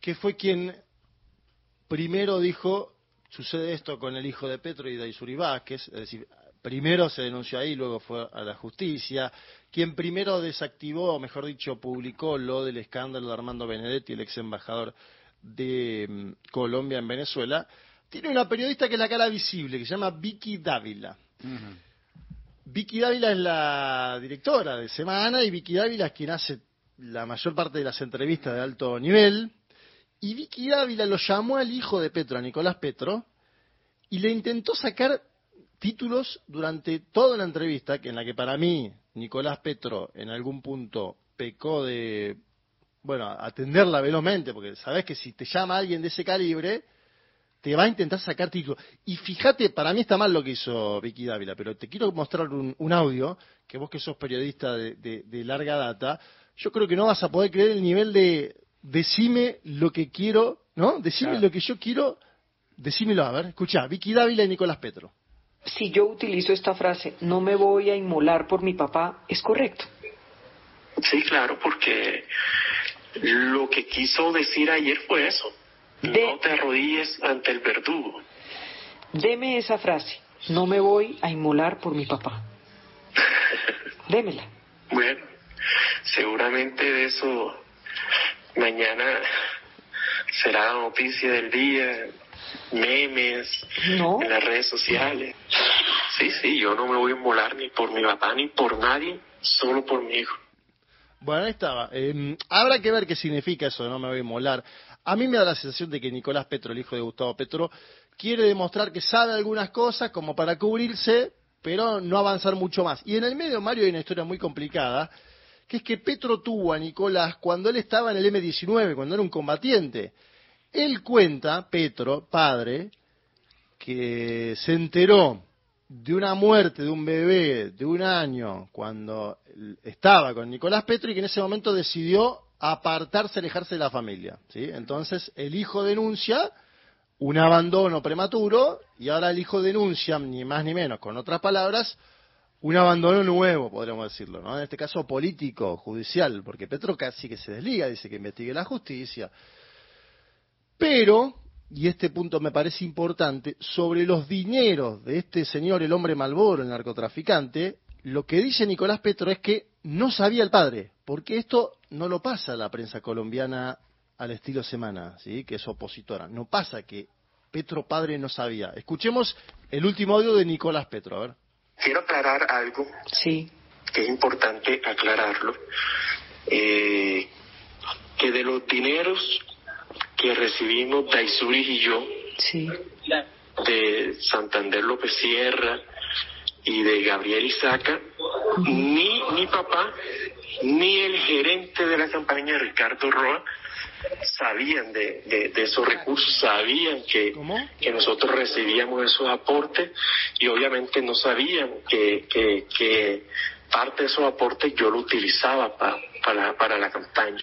que fue quien primero dijo, sucede esto con el hijo de Petro y de Isuri Vázquez, es decir, primero se denunció ahí, luego fue a la justicia. Quien primero desactivó, o mejor dicho, publicó lo del escándalo de Armando Benedetti, el ex embajador de mm, Colombia en Venezuela, tiene una periodista que es la cara visible, que se llama Vicky Dávila. Vicky Dávila es la directora de Semana y Vicky Dávila es quien hace la mayor parte de las entrevistas de alto nivel y Vicky Dávila lo llamó al hijo de Petro, a Nicolás Petro, y le intentó sacar títulos durante toda la entrevista, que en la que para mí Nicolás Petro en algún punto pecó de, bueno, atenderla velozmente, porque sabes que si te llama alguien de ese calibre, te va a intentar sacar títulos. Y fíjate, para mí está mal lo que hizo Vicky Dávila, pero te quiero mostrar un, audio, que vos que sos periodista de, de larga data, yo creo que no vas a poder creer el nivel de, decime lo que quiero, ¿no? Decime lo que yo quiero, decímelo, a ver, escucha, Vicky Dávila y Nicolás Petro. Si yo utilizo esta frase, no me voy a inmolar por mi papá, ¿es correcto? Sí, claro, porque lo que quiso decir ayer fue eso. No te arrodilles ante el verdugo. Deme esa frase. No me voy a inmolar por mi papá. Démela. Bueno, seguramente de eso mañana será noticia del día, memes en las redes sociales. Sí, sí, yo no me voy a inmolar ni por mi papá ni por nadie, solo por mi hijo. Bueno, ahí estaba. Eh, habrá que ver qué significa eso de no me voy a inmolar. A mí me da la sensación de que Nicolás Petro, el hijo de Gustavo Petro, quiere demostrar que sabe algunas cosas como para cubrirse, pero no avanzar mucho más. Y en el medio, Mario, hay una historia muy complicada, que es que Petro tuvo a Nicolás cuando él estaba en el M-19, cuando era un combatiente. Él cuenta, Petro, padre, que se enteró de una muerte de un bebé de un año cuando estaba con Nicolás Petro y que en ese momento decidió apartarse, alejarse de la familia. ¿sí? Entonces el hijo denuncia un abandono prematuro y ahora el hijo denuncia, ni más ni menos, con otras palabras, un abandono nuevo, podríamos decirlo, ¿no? En este caso político, judicial, porque Petro casi que se desliga, dice que investigue la justicia. Pero, y este punto me parece importante, sobre los dineros de este señor, el hombre Malboro, el narcotraficante, lo que dice Nicolás Petro es que no sabía el padre, porque esto no lo pasa la prensa colombiana al estilo Semana, ¿sí? que es opositora. No pasa que Petro padre no sabía. Escuchemos el último audio de Nicolás Petro, a ver. Quiero aclarar algo. Sí. Que es importante aclararlo. Eh, que de los dineros que recibimos Daisuris y yo, sí. de Santander López Sierra y de Gabriel Isaca, ni mi papá, ni el gerente de la campaña, Ricardo Roa, sabían de, esos recursos, sabían que, que nosotros recibíamos esos aportes y obviamente no sabían que, que, parte de esos aportes yo lo utilizaba para, para la campaña.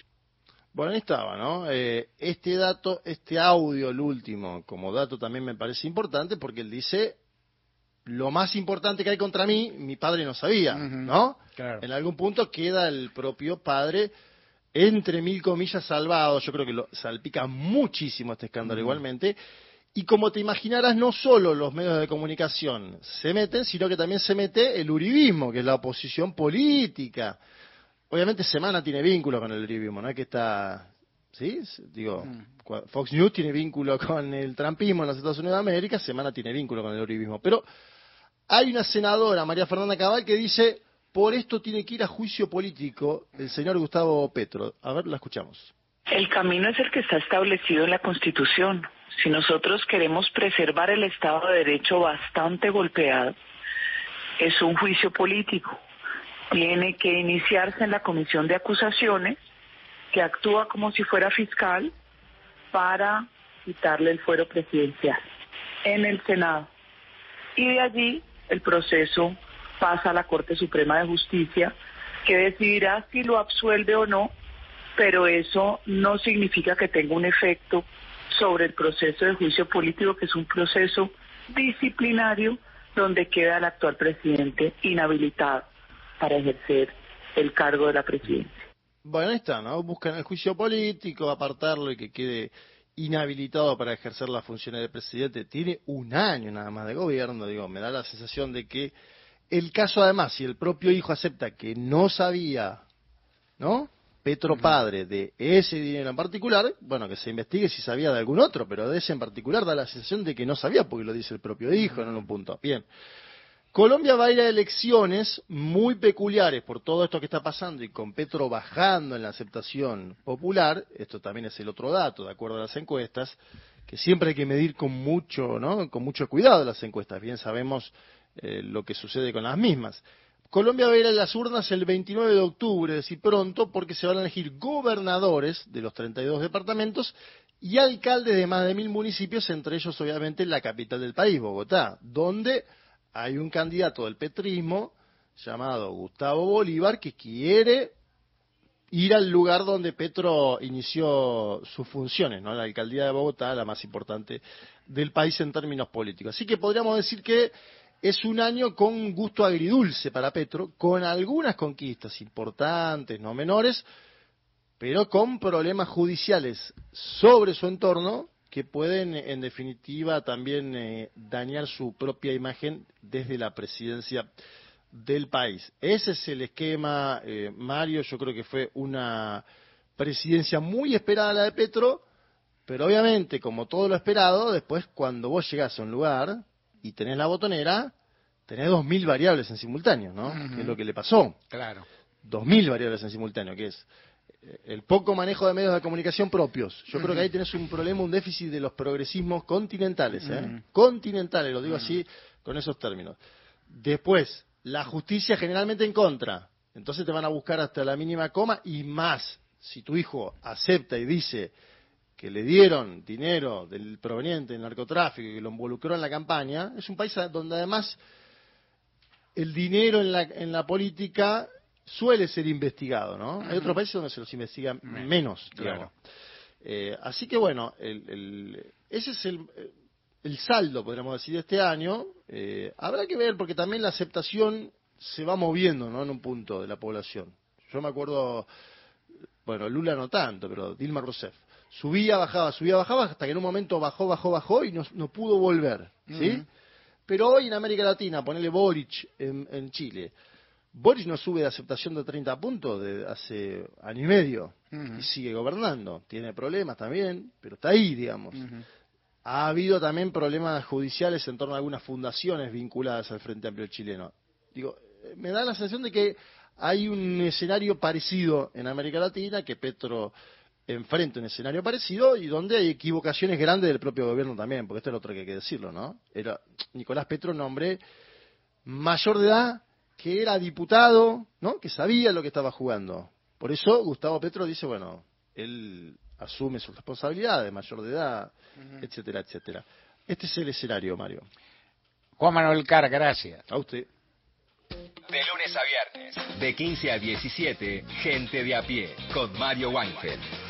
Bueno, ahí estaba, ¿no? Eh, este dato, este audio, el último, como dato también me parece importante porque él dice, lo más importante que hay contra mí, mi padre no sabía, ¿no? En algún punto queda el propio padre entre mil comillas salvado, yo creo que lo salpica muchísimo este escándalo igualmente, y como te imaginarás, no solo los medios de comunicación se meten, sino que también se mete el uribismo, que es la oposición política. Obviamente Semana tiene vínculo con el uribismo, ¿no es que está... ¿Sí? Digo, mm. Fox News tiene vínculo con el trampismo en los Estados Unidos de América, Semana tiene vínculo con el uribismo. Pero hay una senadora, María Fernanda Cabal, que dice por esto tiene que ir a juicio político el señor Gustavo Petro. A ver, la escuchamos. El camino es el que está establecido en la Constitución. Si nosotros queremos preservar el Estado de Derecho bastante golpeado, es un juicio político. Tiene que iniciarse en la Comisión de Acusaciones, que actúa como si fuera fiscal para quitarle el fuero presidencial en el Senado. Y de allí el proceso pasa a la Corte Suprema de Justicia, que decidirá si lo absuelve o no, pero eso no significa que tenga un efecto sobre el proceso de juicio político, que es un proceso disciplinario donde queda el actual presidente inhabilitado para ejercer el cargo de la presidencia. Bueno, está, ¿no? Buscan el juicio político, apartarlo y que quede inhabilitado para ejercer las funciones de presidente. Tiene un año nada más de gobierno, digo, me da la sensación de que el caso además, si el propio hijo acepta que no sabía, ¿no? Petro padre de ese dinero en particular, bueno, que se investigue si sabía de algún otro, pero de ese en particular da la sensación de que no sabía porque lo dice el propio hijo en un punto. Bien. Colombia va a ir a elecciones muy peculiares por todo esto que está pasando y con Petro bajando en la aceptación popular, esto también es el otro dato, de acuerdo a las encuestas, que siempre hay que medir con mucho, ¿no? Con mucho cuidado las encuestas. Bien sabemos eh, lo que sucede con las mismas. Colombia va a ir a las urnas el 29 de octubre, es decir, pronto, porque se van a elegir gobernadores de los 32 departamentos y alcaldes de más de mil municipios, entre ellos obviamente la capital del país, Bogotá, donde hay un candidato del petrismo llamado Gustavo Bolívar que quiere ir al lugar donde Petro inició sus funciones, ¿no? La alcaldía de Bogotá, la más importante del país en términos políticos. Así que podríamos decir que es un año con gusto agridulce para Petro, con algunas conquistas importantes, no menores, pero con problemas judiciales sobre su entorno que pueden, en definitiva, también eh, dañar su propia imagen desde la presidencia del país. Ese es el esquema, eh, Mario. Yo creo que fue una presidencia muy esperada la de Petro, pero obviamente, como todo lo esperado, después cuando vos llegás a un lugar y tenés la botonera, tenés dos mil variables en simultáneo, ¿no? Que es lo que le pasó. Claro. Dos mil variables en simultáneo, que es eh, el poco manejo de medios de comunicación propios. Yo creo que ahí tenés un problema, un déficit de los progresismos continentales, ¿eh? Continentales, lo digo así con esos términos. Después, la justicia generalmente en contra. Entonces te van a buscar hasta la mínima coma y más. Si tu hijo acepta y dice que le dieron dinero del proveniente del narcotráfico y que lo involucró en la campaña, es un país donde además el dinero en la, en la política suele ser investigado, ¿no? Hay otros países donde se los investiga menos, digamos. Eh, así que bueno, ese es el, el, saldo, podríamos decir, de este año. Eh, habrá que ver, porque también la aceptación se va moviendo, ¿no? En un punto de la población. Yo me acuerdo, bueno, Lula no tanto, pero Dilma Rousseff. Subía, bajaba, subía, bajaba, hasta que en un momento bajó, bajó, bajó y no, no pudo volver, ¿sí? Pero hoy en América Latina, ponele Boric en, en Chile, Boris no sube de aceptación de 30 puntos de hace año y medio y sigue gobernando. Tiene problemas también, pero está ahí, digamos. Ha habido también problemas judiciales en torno a algunas fundaciones vinculadas al Frente Amplio chileno. Digo, me da la sensación de que hay un escenario parecido en América Latina, que Petro enfrenta un escenario parecido y donde hay equivocaciones grandes del propio gobierno también, porque esto es lo otro que hay que decirlo, ¿no? Era Nicolás Petro, un hombre mayor de edad, que era diputado, ¿no? Que sabía lo que estaba jugando. Por eso Gustavo Petro dice, bueno, él asume su responsabilidad de mayor de edad, etcétera, etcétera. Este es el escenario, Mario. Juan Manuel Car, gracias. A usted. De lunes a viernes, de 15 a 17, Gente de a pie, con Mario Weinfeld.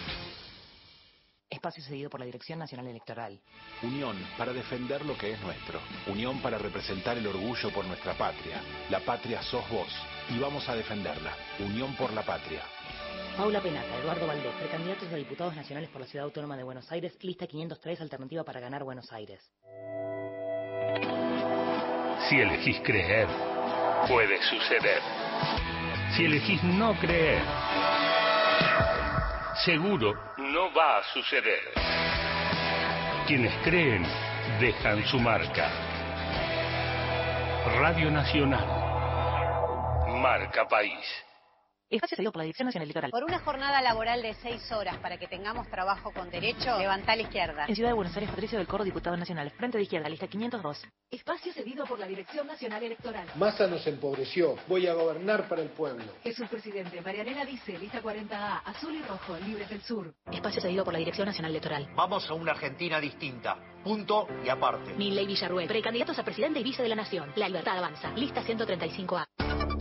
Espacio cedido por la Dirección Nacional Electoral. Unión para defender lo que es nuestro. Unión para representar el orgullo por nuestra patria. La patria sos vos y vamos a defenderla. Unión por la patria. Paula Penata, Eduardo Valdés, precandidatos a diputados nacionales por la Ciudad Autónoma de Buenos Aires, lista 503, alternativa para ganar Buenos Aires. Si elegís creer, puede suceder. Si elegís no creer, seguro no va a suceder. Quienes creen dejan su marca. Radio Nacional. Marca País. Espacio cedido por la Dirección Nacional Electoral. Por una jornada laboral de seis horas para que tengamos trabajo con derecho, levanta a la izquierda. En Ciudad de Buenos Aires, Patricio del Coro, diputado nacional. Frente de izquierda, lista 502. Espacio cedido por la Dirección Nacional Electoral. Massa nos empobreció. Voy a gobernar para el pueblo. Jesús Presidente, Marianela dice, lista 40A, azul y rojo, libres del sur. Espacio cedido por la Dirección Nacional Electoral. Vamos a una Argentina distinta. Punto y aparte. Milley Villarruel, precandidatos a presidente y vice de la Nación. La libertad avanza. Lista 135A.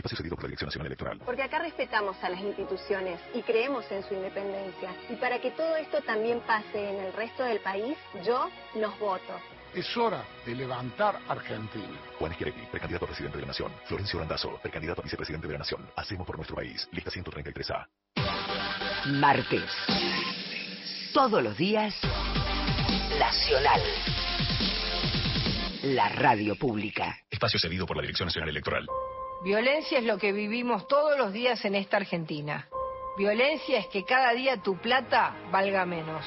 Espacio cedido por la Dirección Nacional Electoral. Porque acá respetamos a las instituciones y creemos en su independencia. Y para que todo esto también pase en el resto del país, yo los voto. Es hora de levantar Argentina. Juan Schiaretti, precandidato a presidente de la Nación. Florencio Randazo, precandidato a vicepresidente de la Nación. Hacemos por nuestro país. Lista 133A. Martes. Todos los días. Nacional. La radio pública. Espacio cedido por la Dirección Nacional Electoral. Violencia es lo que vivimos todos los días en esta Argentina. Violencia es que cada día tu plata valga menos.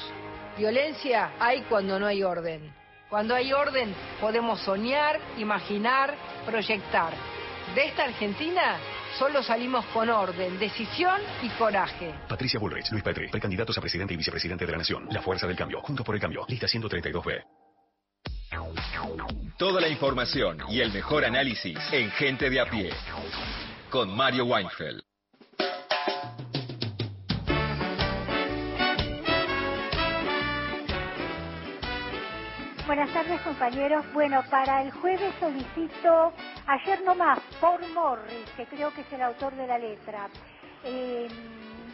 Violencia hay cuando no hay orden. Cuando hay orden podemos soñar, imaginar, proyectar. De esta Argentina solo salimos con orden, decisión y coraje. Patricia Bullrich, Luis Petri, precandidatos a presidente y vicepresidente de la Nación. La Fuerza del Cambio, Juntos por el Cambio. Lista 132B. Toda la información y el mejor análisis en Gente de a pie. Con Mario Weinfeld. Buenas tardes compañeros. Bueno, para el jueves solicito ayer nomás por Morris, que creo que es el autor de la letra. Eh,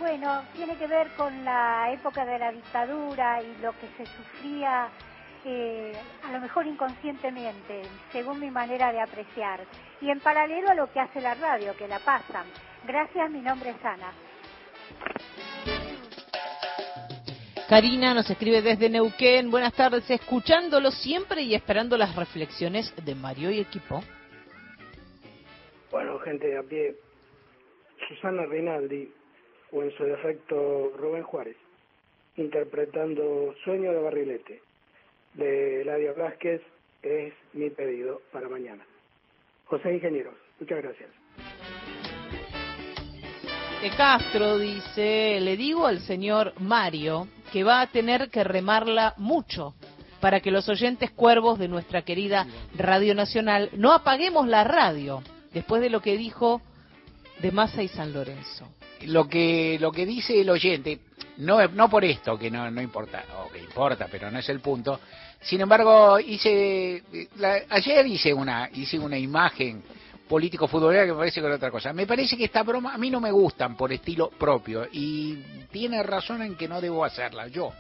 bueno, tiene que ver con la época de la dictadura y lo que se sufría, eh, a lo mejor inconscientemente, según mi manera de apreciar. Y en paralelo a lo que hace la radio, que la pasan. Gracias, mi nombre es Ana. Karina nos escribe desde Neuquén. Buenas tardes, escuchándolo siempre y esperando las reflexiones de Mario y equipo. Bueno, gente de a pie, Susana Rinaldi, o en su defecto Rubén Juárez, interpretando Sueño de Barrilete, de Ladio Vázquez, es mi pedido para mañana. José Ingenieros, muchas gracias. De Castro dice, le digo al señor Mario que va a tener que remarla mucho para que los oyentes cuervos de nuestra querida Radio Nacional no apaguemos la radio después de lo que dijo de Massa y San Lorenzo. Lo que lo que dice el oyente, no no por esto que no no importa, o que importa, pero no es el punto. Sin embargo, hice ayer hice una hice una imagen político futbolera que me parece que era otra cosa. Me parece que esta broma a mí no me gustan por estilo propio y tiene razón en que no debo hacerla yo.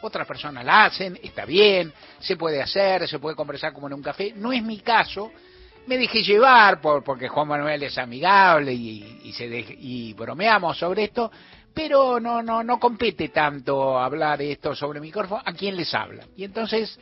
Otras personas la hacen, está bien, se puede hacer, se puede conversar como en un café. No es mi caso. Me dejé llevar por, porque Juan Manuel es amigable y, y se y bromeamos sobre esto, pero no no no compete tanto hablar esto sobre micrófono a quien les habla. Y entonces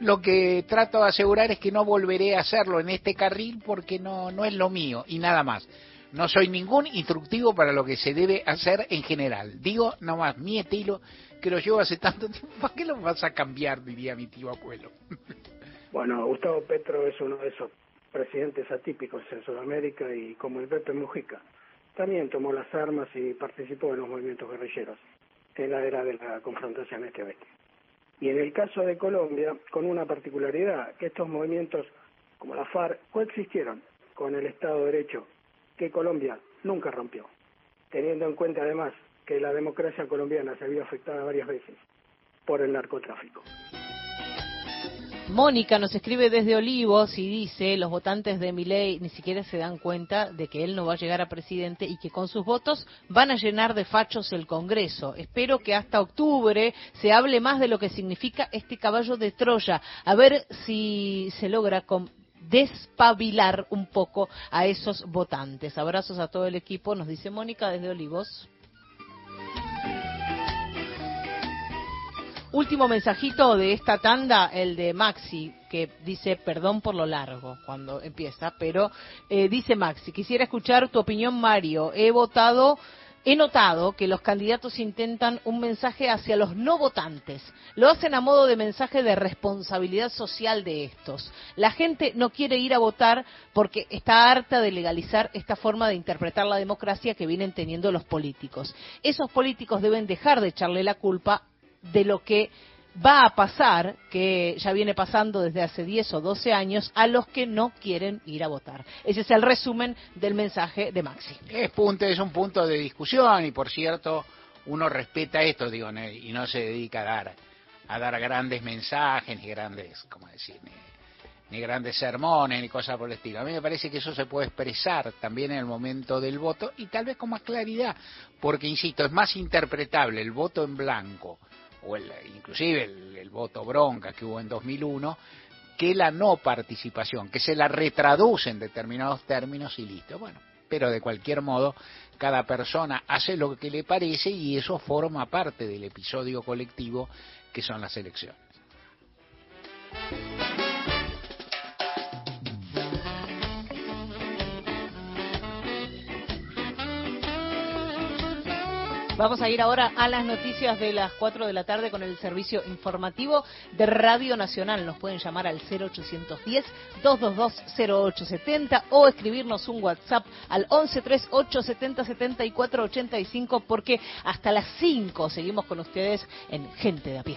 lo que trato de asegurar es que no volveré a hacerlo en este carril porque no, no es lo mío y nada más. No soy ningún instructivo para lo que se debe hacer en general. Digo nomás mi estilo que lo llevo hace tanto tiempo. ¿Para qué lo vas a cambiar? Diría mi tío abuelo. Bueno, Gustavo Petro es uno de esos presidentes atípicos en Sudamérica y como el Pepe Mujica. También tomó las armas y participó en los movimientos guerrilleros en la era de la confrontación este-oeste. Y en el caso de Colombia, con una particularidad, que estos movimientos como la FARC coexistieron con el Estado de Derecho, que Colombia nunca rompió, teniendo en cuenta además que la democracia colombiana se vio afectada varias veces por el narcotráfico. Mónica nos escribe desde Olivos y dice, los votantes de Milei ni siquiera se dan cuenta de que él no va a llegar a presidente y que con sus votos van a llenar de fachos el Congreso. Espero que hasta octubre se hable más de lo que significa este caballo de Troya, a ver si se logra con despabilar un poco a esos votantes. Abrazos a todo el equipo, nos dice Mónica desde Olivos. Último mensajito de esta tanda, el de Maxi, que dice perdón por lo largo cuando empieza, pero eh, dice Maxi, quisiera escuchar tu opinión, Mario. He votado, he notado que los candidatos intentan un mensaje hacia los no votantes. Lo hacen a modo de mensaje de responsabilidad social de estos. La gente no quiere ir a votar porque está harta de legalizar esta forma de interpretar la democracia que vienen teniendo los políticos. Esos políticos deben dejar de echarle la culpa de lo que va a pasar, que ya viene pasando desde hace 10 o 12 años, a los que no quieren ir a votar. Ese es el resumen del mensaje de Maxi. Es, punto, es un punto de discusión y, por cierto, uno respeta esto digo, y no se dedica a dar, a dar grandes mensajes ni grandes, ¿cómo decir? Ni, ni grandes sermones ni cosas por el estilo. A mí me parece que eso se puede expresar también en el momento del voto y tal vez con más claridad, porque, insisto, es más interpretable el voto en blanco o el, inclusive el, voto bronca que hubo en 2001, que la no participación, que se la retraduce en determinados términos y listo. Bueno, pero de cualquier modo, cada persona hace lo que le parece y eso forma parte del episodio colectivo que son las elecciones. Vamos a ir ahora a las noticias de las 4 de la tarde con el servicio informativo de Radio Nacional. Nos pueden llamar al 0810-222-0870 o escribirnos un WhatsApp al 1138707485 porque hasta las 5 seguimos con ustedes en Gente de a pie.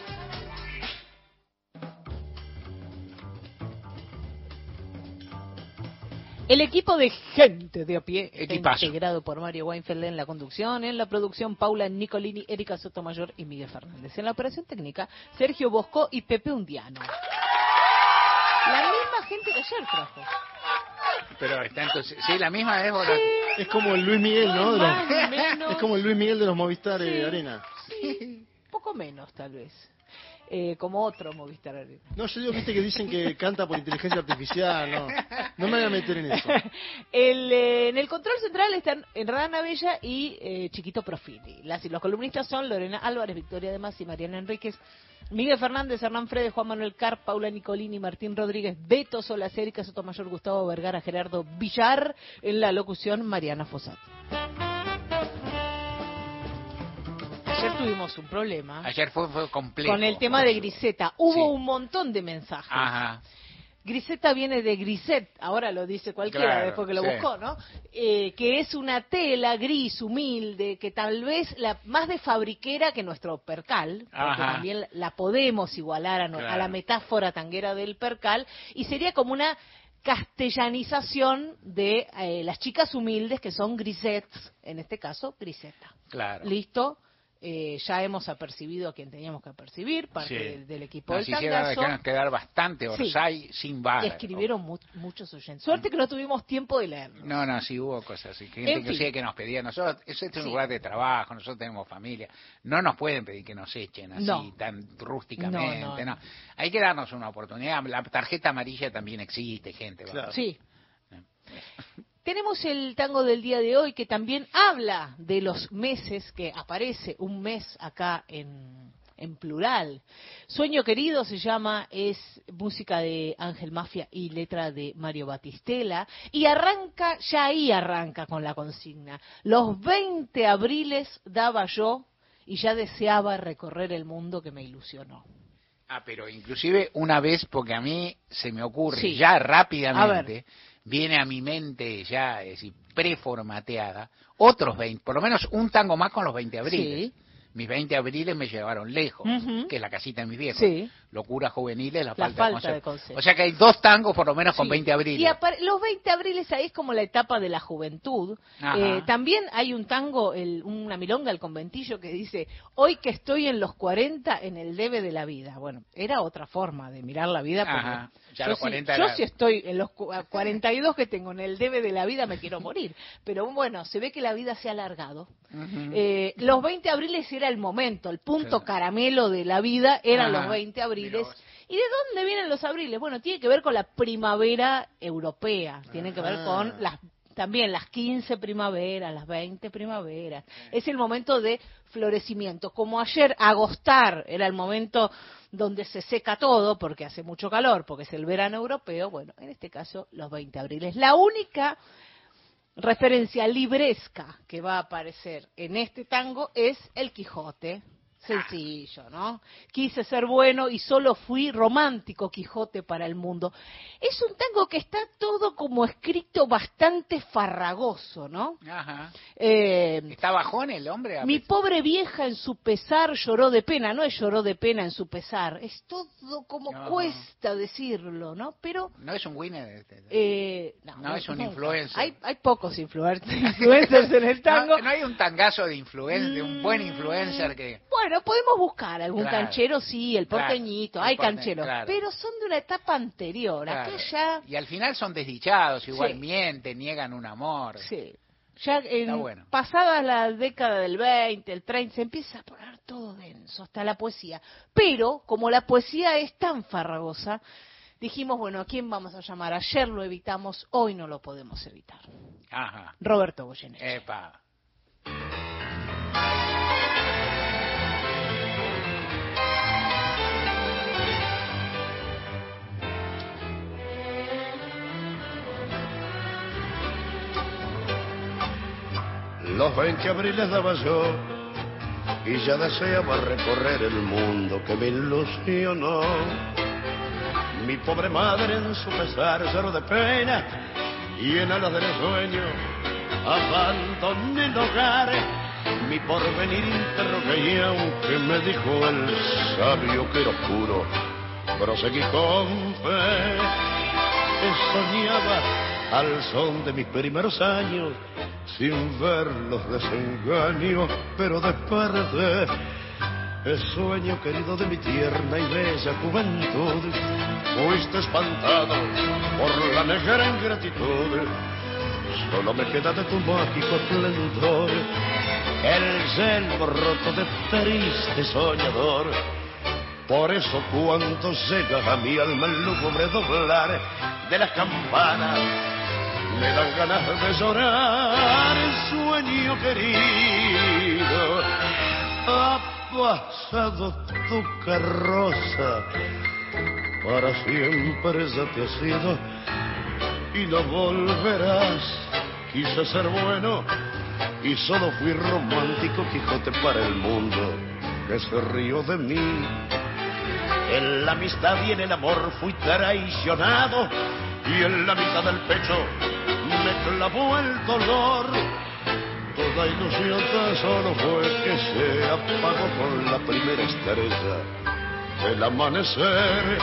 El equipo de gente de a pie, Equipazo. integrado por Mario Weinfeld en la conducción, en la producción Paula Nicolini, Erika Sotomayor y Miguel Fernández. En la operación técnica, Sergio Bosco y Pepe Undiano. La misma gente que ayer trajo. Pero está entonces, sí, la misma es ahora. Es como el Luis Miguel, ¿no? De los- Más o menos. es como el Luis Miguel de los Movistar eh. Arena. Sí, poco menos tal vez. Eh, como otro Movistar Arena. No, yo digo, viste que dicen que canta por inteligencia artificial, no. No me voy a meter en eso. El, eh, en el control central están Rana Bella y eh, Chiquito Profili. Las, los columnistas son Lorena Álvarez, Victoria de Mas y Mariana Enríquez. Miguel Fernández, Hernán Fredes, Juan Manuel Carp, Paula Nicolini, Martín Rodríguez, Beto Solas, Erika Sotomayor, Gustavo Vergara, Gerardo Villar. En la locución, Mariana Fossati. Tuvimos un problema Ayer fue, fue complejo. con el tema de Griseta. Hubo Sí. un montón de mensajes. Ajá. Griseta viene de griset, ahora lo dice cualquiera Claro, después que lo sí. buscó, ¿no? Eh, que es una tela gris, humilde, que tal vez la más de fabriquera que nuestro percal, porque Ajá. también la podemos igualar a, no- a la metáfora tanguera del percal, y sería como una castellanización de eh, las chicas humildes que son grisets, en este caso griseta. Claro. ¿Listo? Eh, ya hemos apercibido a quien teníamos que apercibir, parte Sí. del, del equipo Nos del hicieron quedar bastante Sí. Orsay sin bar. Escribieron mu- muchos oyentes. Suerte que no tuvimos tiempo de leer. No, no, sí hubo cosas así. Gente En que, fin. sí que nos pedía. Nosotros, eso es un Sí. lugar de trabajo, nosotros tenemos familia. No nos pueden pedir que nos echen así, No. tan rústicamente. No, No, no, no. Hay que darnos una oportunidad. La tarjeta amarilla también existe, gente. vamos. Sí. Tenemos el tango del día de hoy que también habla de los meses que aparece un mes acá en, en plural. Sueño querido se llama, es música de Ángel Mafia y letra de Mario Batistela. Y arranca, ya ahí arranca con la consigna. Los 20 abriles daba yo y ya deseaba recorrer el mundo que me ilusionó. Ah, pero inclusive una vez, porque a mí se me ocurre Sí. ya A rápidamente, viene a mi mente ya, es decir, preformateada, otros 20, por lo menos un tango más con los 20 abriles. Mis 20 abriles me llevaron lejos, que es la casita de mis viejos. Sí. Locuras juveniles, la, La falta, falta de de concepto. O sea que hay dos tangos por lo menos con Sí. 20 abriles. Y los 20 abriles ahí es como la etapa de la juventud. Eh, también hay un tango, el- una milonga, el conventillo, que dice, hoy que estoy en los 40, en el debe de la vida. Bueno, era otra forma de mirar la vida. porque Ajá. Ya yo, los sí- 40 yo si estoy en los cu- a 42 que tengo en el debe de la vida, me quiero morir. Pero bueno, se ve que la vida se ha alargado. Ujú. Eh, los 20 abriles era el momento, el punto caramelo de la vida eran Ajá. los 20 abriles. ¿Y de dónde vienen los abriles? Bueno, tiene que ver con la primavera europea, tiene que ver Ah. con las también las 15 primaveras, las 20 primaveras. Es el momento de florecimiento. Como ayer, agostar era el momento donde se seca todo porque hace mucho calor, porque es el verano europeo, bueno, en este caso los 20 abriles. La única referencia libresca que va a aparecer en este tango es el Quijote. Sencillo, ¿no? Quise ser bueno y solo fui romántico Quijote para el mundo. Es un tango que está todo como escrito bastante farragoso, ¿no? Ajá. Eh, ¿Está bajón el hombre? Mi pobre vieja en su pesar lloró de pena, no es lloró de pena en su pesar, es todo como cuesta decirlo, ¿no? Pero No es un winner. este. eh, no, No, es un influencer. Hay, hay pocos influencers en el tango. No, no hay un tangazo de influencer, de un buen influencer que... Bueno, podemos buscar algún Claro. canchero, sí, el porteñito, hay cancheros, claro. pero son de una etapa anterior. Acá ya, Y al final son desdichados, igual Sí. mienten, niegan un amor. sí, ya en, bueno. pasada la década del 20, el 30, se empieza a poner todo denso, hasta la poesía. Pero, como la poesía es tan farragosa, dijimos, bueno, ¿a quién vamos a llamar? Ayer lo evitamos, hoy no lo podemos evitar. Ajá. Roberto Goyeneche. Epa. Los 20 abriles daba yo y ya deseaba recorrer el mundo que me ilusionó. Mi pobre madre en su pesar lloró de pena y en alas del sueño abandoné el hogar mi porvenir interrogué y aunque me dijo el sabio que era oscuro, proseguí con fe. Soñaba al son de mis primeros años, sin ver los desengaños, pero desperté. El sueño querido de mi tierna y bella juventud, fuiste espantado por la negra ingratitud. Solo me queda de tu mágico esplendor el selvo roto de triste soñador. Por eso cuando llega a mi alma el lúgubre doblar de las campanas, me dan ganas de llorar. El sueño querido ha pasado tu carroza, para siempre ya te has ido y no volverás. Quise ser bueno y solo fui romántico Quijote para el mundo que se rió de mí. En la amistad y en el amor fui traicionado y en la mitad del pecho clavó el dolor. Toda ilusión tan solo fue que se apagó con la primera estrella del amanecer.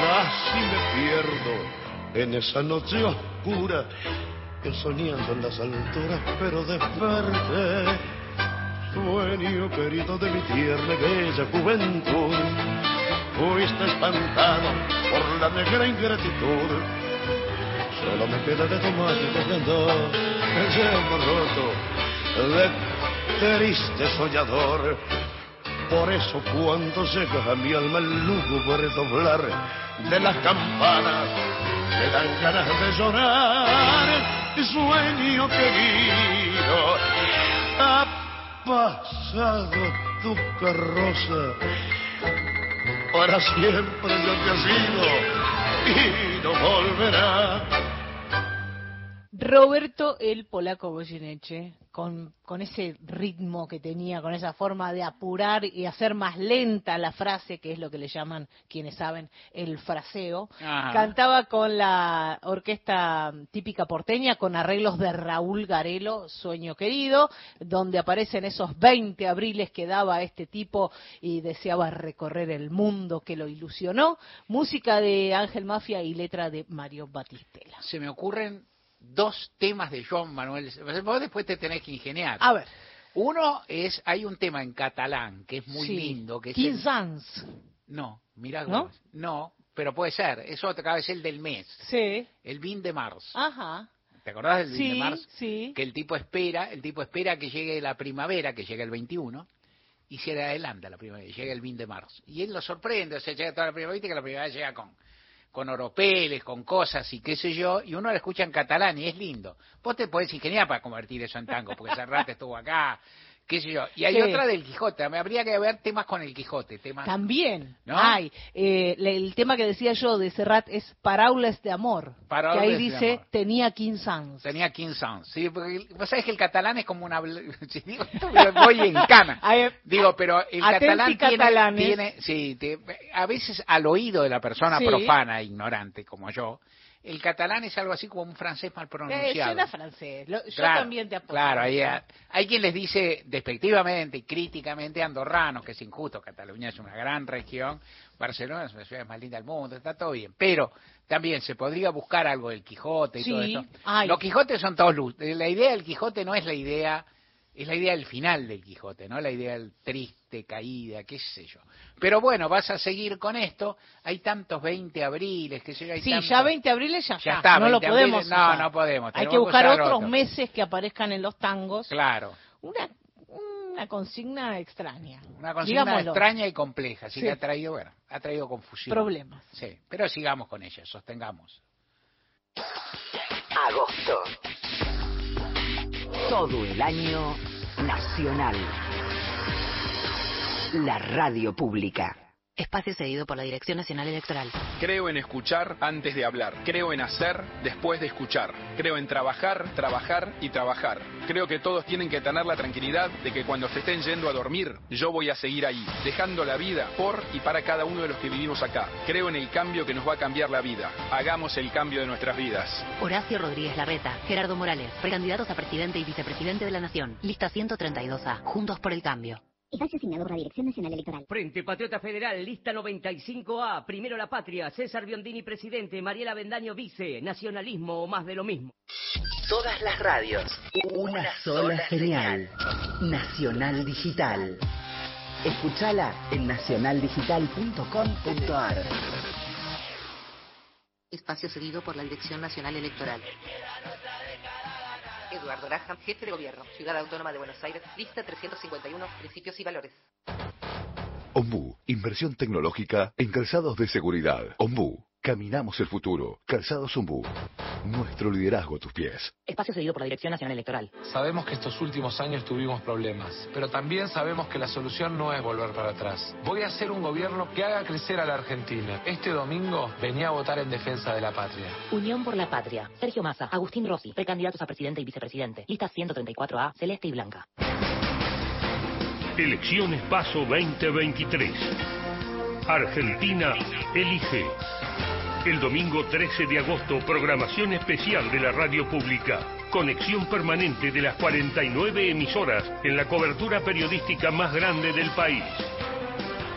Casi me pierdo en esa noche oscura que soñando en las alturas, pero desperté. Sueño querido de mi tierna bella juventud, fuiste espantado por la negra ingratitud. Solo me queda de mágico candor, el yelmo roto de triste soñador. Por eso cuando llega a mi alma el lúgubre doblar de las campanas, me dan ganas de llorar. Sueño querido, ha pasado tu carroza, para siempre yo te sido y no volverá. Roberto el Polaco Goyeneche con, con ese ritmo que tenía, con esa forma de apurar y hacer más lenta la frase, que es lo que le llaman quienes saben el fraseo. Cantaba con la orquesta típica porteña, con arreglos de Raúl Garelo, Sueño Querido, donde aparecen esos 20 abriles que daba este tipo y deseaba recorrer el mundo que lo ilusionó. Música de Ángel Mafia y letra de Mario Batistela. Se me ocurren dos temas de Joan Manuel. Vos después te tenés que ingeniar. A ver. Uno es, hay un tema en catalán que es muy lindo. que es No, mira ¿No? no, pero puede ser. Es otra vez el del mes. Sí. El Vin de Mars. Ajá. ¿Te acordás del Vin de Mars? Sí. Que el tipo espera, el tipo espera que llegue la primavera, que llegue el 21, y se le adelanta la primavera, llega el Vin de Mars. Y él lo sorprende, o sea, llega toda la primavera, y que la primavera llega con con oropeles, con cosas y qué sé yo, y uno la escucha en catalán y es lindo. Vos te podés ingeniar para convertir eso en tango, porque Serrat estuvo acá, qué sé yo. Y hay otra del Quijote, me habría que ver temas con el Quijote. Temas, También ¿no? hay. Eh, el tema que decía yo de Serrat es Paraules de Amor, que ahí dice tenía 15 años. Tenía 15 años, sí, porque vos sabés que el catalán es como una... digo, voy en cana. digo, pero el catalán tiene, sí, a veces al oído de la persona profana, ignorante como yo, el catalán es algo así como un francés mal pronunciado. Eh, suena francés. yo también te apoyo. Claro, hay, hay quien les dice despectivamente y críticamente andorranos, que es injusto. Cataluña es una gran región. Barcelona es una ciudad más linda del mundo. Está todo bien. Pero también se podría buscar algo del Quijote y todo esto. Los Quijotes son todos luz. La idea del Quijote no es la idea es la idea del final del Quijote, ¿no? La idea del triste, caída, qué sé yo. Pero bueno, vas a seguir con esto. Hay tantos 20 abriles, qué sé yo. Hay sí, ya 20 abriles ya, está. No lo podemos. no, no podemos. Hay que buscar otros meses que aparezcan en los tangos. Claro. Una, una consigna extraña. Una consigna extraña y compleja. Así que ha traído, bueno, ha traído confusión. Problemas. Sí, pero sigamos con ella, sostengamos. Agosto todo el año nacional. La radio pública. Espacio cedido por la Dirección Nacional Electoral. Creo en escuchar antes de hablar. Creo en hacer después de escuchar. Creo en trabajar, trabajar y trabajar. Creo que todos tienen que tener la tranquilidad de que cuando se estén yendo a dormir, yo voy a seguir ahí, dejando la vida por y para cada uno de los que vivimos acá. Creo en el cambio que nos va a cambiar la vida. Hagamos el cambio de nuestras vidas. Horacio Rodríguez Larreta, Gerardo Morales, precandidatos a presidente y vicepresidente de la Nación. Lista 132A. Juntos por el cambio. Espacio asignado por la Dirección Nacional Electoral. Frente Patriota Federal, lista 95A. Primero la patria. César Biondini, presidente. Mariela Bendaño, vice. Nacionalismo o más de lo mismo. Todas las radios. Una, sola, señal. Nacional Digital. Escúchala en nacionaldigital.com.ar. Espacio cedido por la Dirección Nacional Electoral. Eduardo Graham, jefe de gobierno, Ciudad Autónoma de Buenos Aires, lista 351, principios y valores. Ombu, inversión tecnológica en calzados de seguridad. Ombu, caminamos el futuro. Calzados Ombu, nuestro liderazgo a tus pies. Espacio cedido por la Dirección Nacional Electoral. Sabemos que estos últimos años tuvimos problemas, pero también sabemos que la solución no es volver para atrás. Voy a hacer un gobierno que haga crecer a la Argentina. Este domingo venía a votar en defensa de la patria. Unión por la Patria. Sergio Massa, Agustín Rossi, precandidatos a presidente y vicepresidente. Lista 134A, celeste y blanca. Elecciones Paso 2023. Argentina elige. El domingo 13 de agosto, programación especial de la radio pública. Conexión permanente de las 49 emisoras en la cobertura periodística más grande del país.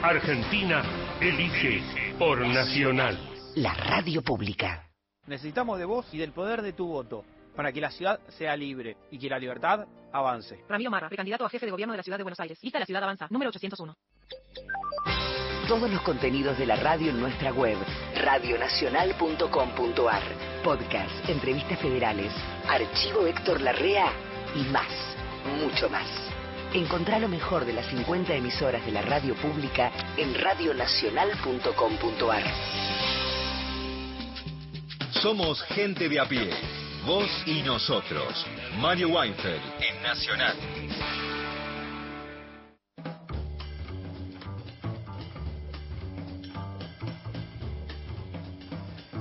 Argentina elige por Nacional. La radio pública. Necesitamos de vos y del poder de tu voto para que la ciudad sea libre y que la libertad avance. Ramiro Marra, precandidato a jefe de gobierno de la ciudad de Buenos Aires. Lista La Ciudad Avanza, número 801. Todos los contenidos de la radio en nuestra web, radionacional.com.ar. Podcast, entrevistas federales, archivo Héctor Larrea y más, mucho más. Encontrá lo mejor de las 50 emisoras de la radio pública en radionacional.com.ar. Somos gente de a pie. Vos y nosotros. Mario Weinfeld en Nacional.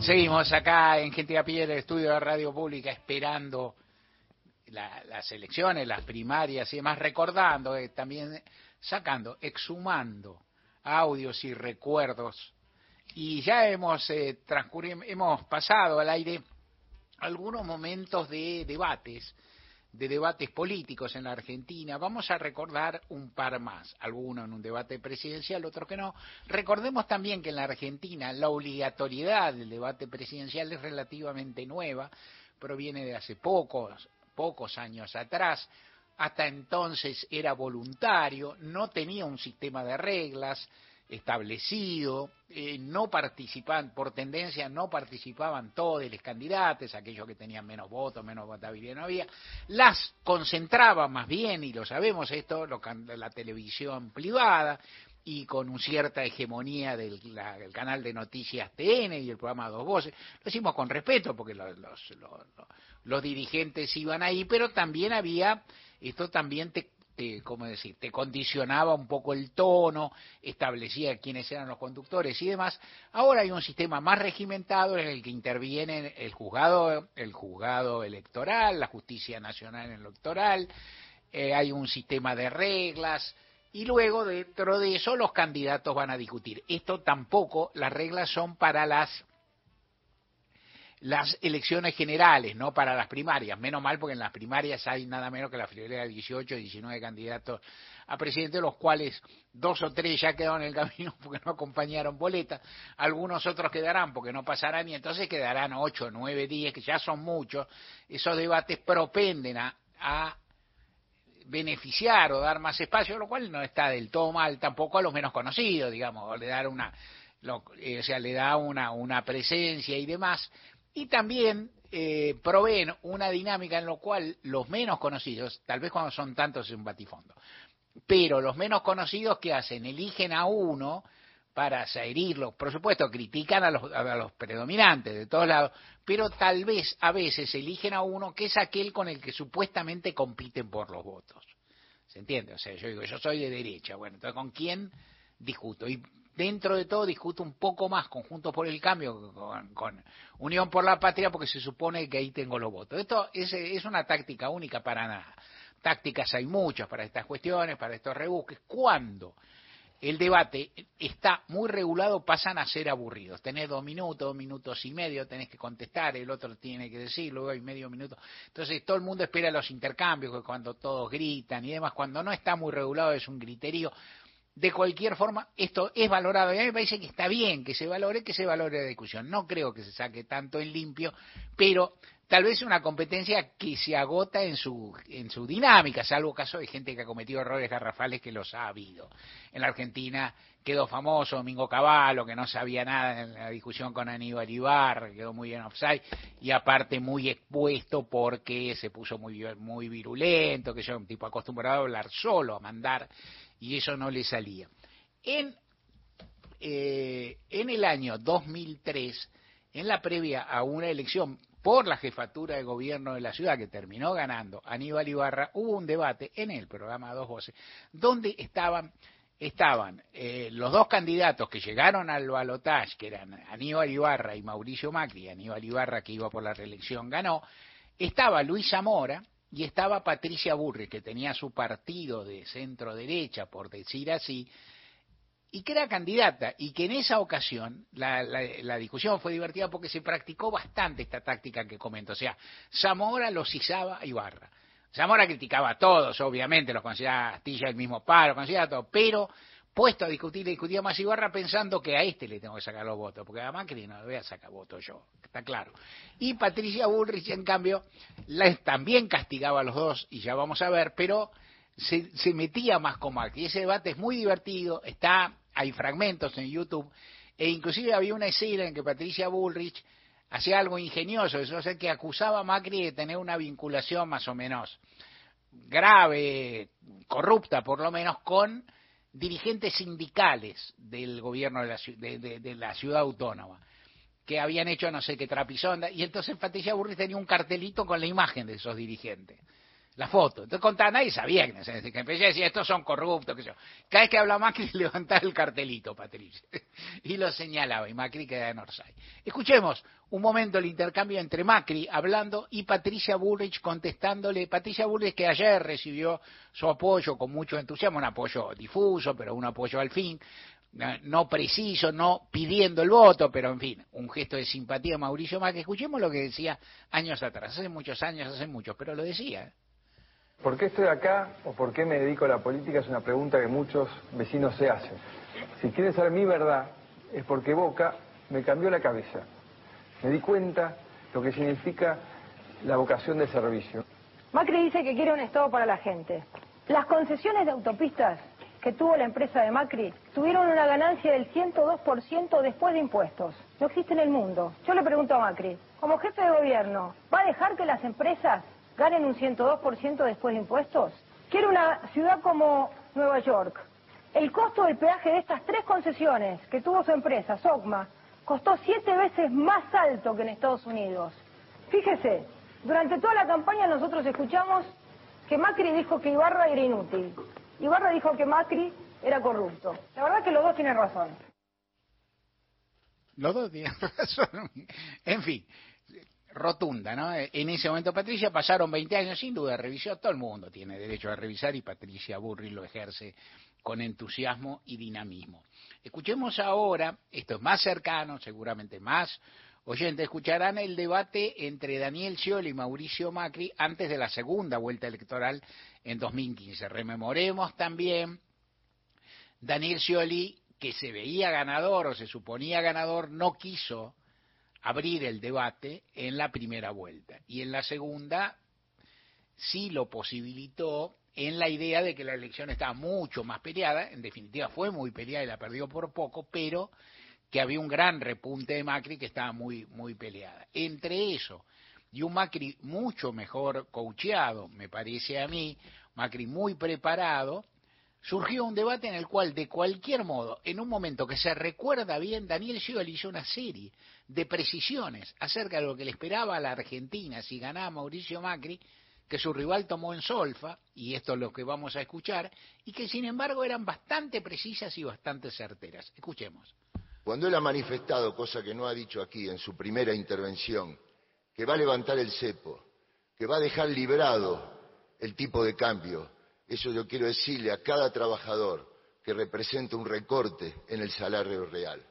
Seguimos acá en Gente a Pie, el estudio de Radio Pública, esperando las elecciones, las primarias y demás, recordando, eh, también sacando, exhumando audios y recuerdos. Y ya hemos, eh, hemos pasado al aire algunos momentos de debates, de debates políticos en la Argentina. Vamos a recordar un par más, algunos en un debate presidencial, otros que no. Recordemos también que en la Argentina la obligatoriedad del debate presidencial es relativamente nueva, proviene de hace pocos, pocos años atrás. Hasta entonces era voluntario, no tenía un sistema de reglas, establecido, eh, no participaban, por tendencia no participaban todos los candidatos, aquellos que tenían menos votos, menos votabilidad no había, las concentraba más bien, y lo sabemos esto, lo, la televisión privada, y con una cierta hegemonía del canal de noticias TN y el programa Dos Voces. Lo hicimos con respeto porque los, los, los, los dirigentes iban ahí, pero también había, esto también te te, ¿cómo decir? te condicionaba un poco el tono, establecía quiénes eran los conductores y demás. Ahora hay un sistema más regimentado en el que intervienen el juzgado, el juzgado electoral, la justicia nacional electoral, eh, hay un sistema de reglas y luego dentro de eso los candidatos van a discutir. Esto tampoco, las reglas son para las las elecciones generales, no para las primarias. Menos mal porque en las primarias hay nada menos que la friolera de 18 19 candidatos a presidente, los cuales dos o tres ya quedaron en el camino porque no acompañaron boleta, algunos otros quedarán porque no pasarán y entonces quedarán 8, 9, 10, que ya son muchos. Esos debates propenden a, beneficiar o dar más espacio, lo cual no está del todo mal tampoco a los menos conocidos, digamos, o le dar una, lo, eh, o sea, le da una, una presencia y demás, y también eh, proveen una dinámica en la cual los menos conocidos, tal vez cuando son tantos es un batifondo, pero los menos conocidos que hacen, eligen a uno para herirlo, por supuesto critican a los, a los predominantes de todos lados, pero tal vez a veces eligen a uno que es aquel con el que supuestamente compiten por los votos. ¿Se entiende? O sea, yo digo, yo soy de derecha, bueno, entonces ¿con quién discuto? Y dentro de todo discute un poco más conjuntos por el cambio con, Unión por la Patria porque se supone que ahí tengo los votos. Esto es, es una táctica única para nada. Tácticas hay muchas para estas cuestiones, para estos rebusques. ¿Cuándo? el debate está muy regulado, pasan a ser aburridos. Tenés dos minutos, dos minutos y medio, tenés que contestar, el otro tiene que decir, luego hay medio minuto. Entonces todo el mundo espera los intercambios, cuando todos gritan y demás, cuando no está muy regulado es un griterío. De cualquier forma, esto es valorado y a mí me parece que está bien que se valore, que se valore la discusión. No creo que se saque tanto en limpio, pero tal vez una competencia que se agota en su, en su dinámica, salvo caso de gente que ha cometido errores garrafales que los ha habido. En la Argentina quedó famoso Domingo Cavallo, que no sabía nada en la discusión con Aníbal Ibarra, quedó muy en offside, y aparte muy expuesto porque se puso muy, muy virulento, que yo un tipo acostumbrado a hablar solo, a mandar, y eso no le salía. En, eh, en el año 2003, en la previa a una elección por la jefatura de gobierno de la ciudad, que terminó ganando Aníbal Ibarra, hubo un debate en el programa Dos Voces, donde estaban, estaban eh, los dos candidatos que llegaron al balotaje, que eran Aníbal Ibarra y Mauricio Macri, Aníbal Ibarra que iba por la reelección ganó, estaba Luis Zamora y estaba Patricia Burri, que tenía su partido de centro derecha, por decir así, y que era candidata y que en esa ocasión la, la, discusión fue divertida porque se practicó bastante esta táctica que comento. O sea, Zamora los izaba a Ibarra. Zamora criticaba a todos, obviamente, los consideraba Astilla el mismo paro, consideraba a todos, pero puesto a discutir, le discutía más Ibarra pensando que a este le tengo que sacar los votos, porque a Macri no le voy a sacar votos yo, está claro. Y Patricia Bullrich, en cambio, la, también castigaba a los dos, y ya vamos a ver, pero se, metía más con Macri. Ese debate es muy divertido, está hay fragmentos en YouTube, e inclusive había una escena en que Patricia Bullrich hacía algo ingenioso, eso es que acusaba a Macri de tener una vinculación más o menos grave, corrupta por lo menos, con dirigentes sindicales del gobierno de la, de la ciudad autónoma que habían hecho no sé qué trapisonda, y entonces Patricia Bullrich tenía un cartelito con la imagen de esos dirigentes la foto. Entonces contaba, nadie sabía que, que empecé a decir, estos son corruptos, que yo. Cada vez que hablaba Macri levantaba el cartelito, Patricia, y lo señalaba, y Macri quedaba en Orsay. Escuchemos un momento el intercambio entre Macri hablando y Patricia Bullrich contestándole. Patricia Bullrich que ayer recibió su apoyo con mucho entusiasmo, un apoyo difuso, pero un apoyo al fin, no preciso, no pidiendo el voto, pero en fin, un gesto de simpatía a Mauricio Macri. Escuchemos lo que decía años atrás, hace muchos años, hace muchos, pero lo decía. ¿Por qué estoy acá o por qué me dedico a la política? Es una pregunta que muchos vecinos se hacen. Si quieren saber mi verdad, es porque Boca me cambió la cabeza. Me di cuenta lo que significa la vocación de servicio. Macri dice que quiere un Estado para la gente. Las concesiones de autopistas que tuvo la empresa de Macri tuvieron una ganancia del 102% después de impuestos. No existe en el mundo. Yo le pregunto a Macri, como jefe de gobierno, ¿va a dejar que las empresas ganen un 102% después de impuestos? Quiero una ciudad como Nueva York. El costo del peaje de estas tres concesiones que tuvo su empresa, SOCMA, costó siete veces más alto que en Estados Unidos. Fíjese, durante toda la campaña nosotros escuchamos que Macri dijo que Ibarra era inútil. Ibarra dijo que Macri era corrupto. La verdad que los dos tienen razón. Los dos tienen razón. En fin, rotunda, ¿no? En ese momento Patricia pasaron 20 años, sin duda, revisó, todo el mundo tiene derecho a revisar y Patricia Burri lo ejerce con entusiasmo y dinamismo. Escuchemos ahora, esto es más cercano, seguramente más oyentes escucharán el debate entre Daniel Scioli y Mauricio Macri antes de la segunda vuelta electoral en 2015. Rememoremos también Daniel Scioli, que se veía ganador o se suponía ganador, no quiso abrir el debate en la primera vuelta y en la segunda sí lo posibilitó en la idea de que la elección estaba mucho más peleada, en definitiva fue muy peleada y la perdió por poco, pero que había un gran repunte de Macri que estaba muy, muy peleada. Entre eso y un Macri mucho mejor coacheado, me parece a mí, Macri muy preparado, surgió un debate en el cual, de cualquier modo, en un momento que se recuerda bien, Daniel Scioli hizo una serie de precisiones acerca de lo que le esperaba a la Argentina si ganaba Mauricio Macri, que su rival tomó en solfa, y esto es lo que vamos a escuchar, y que sin embargo eran bastante precisas y bastante certeras. Escuchemos. Cuando él ha manifestado, cosa que no ha dicho aquí en su primera intervención, que va a levantar el cepo, que va a dejar librado el tipo de cambio, eso yo quiero decirle a cada trabajador que representa un recorte en el salario real.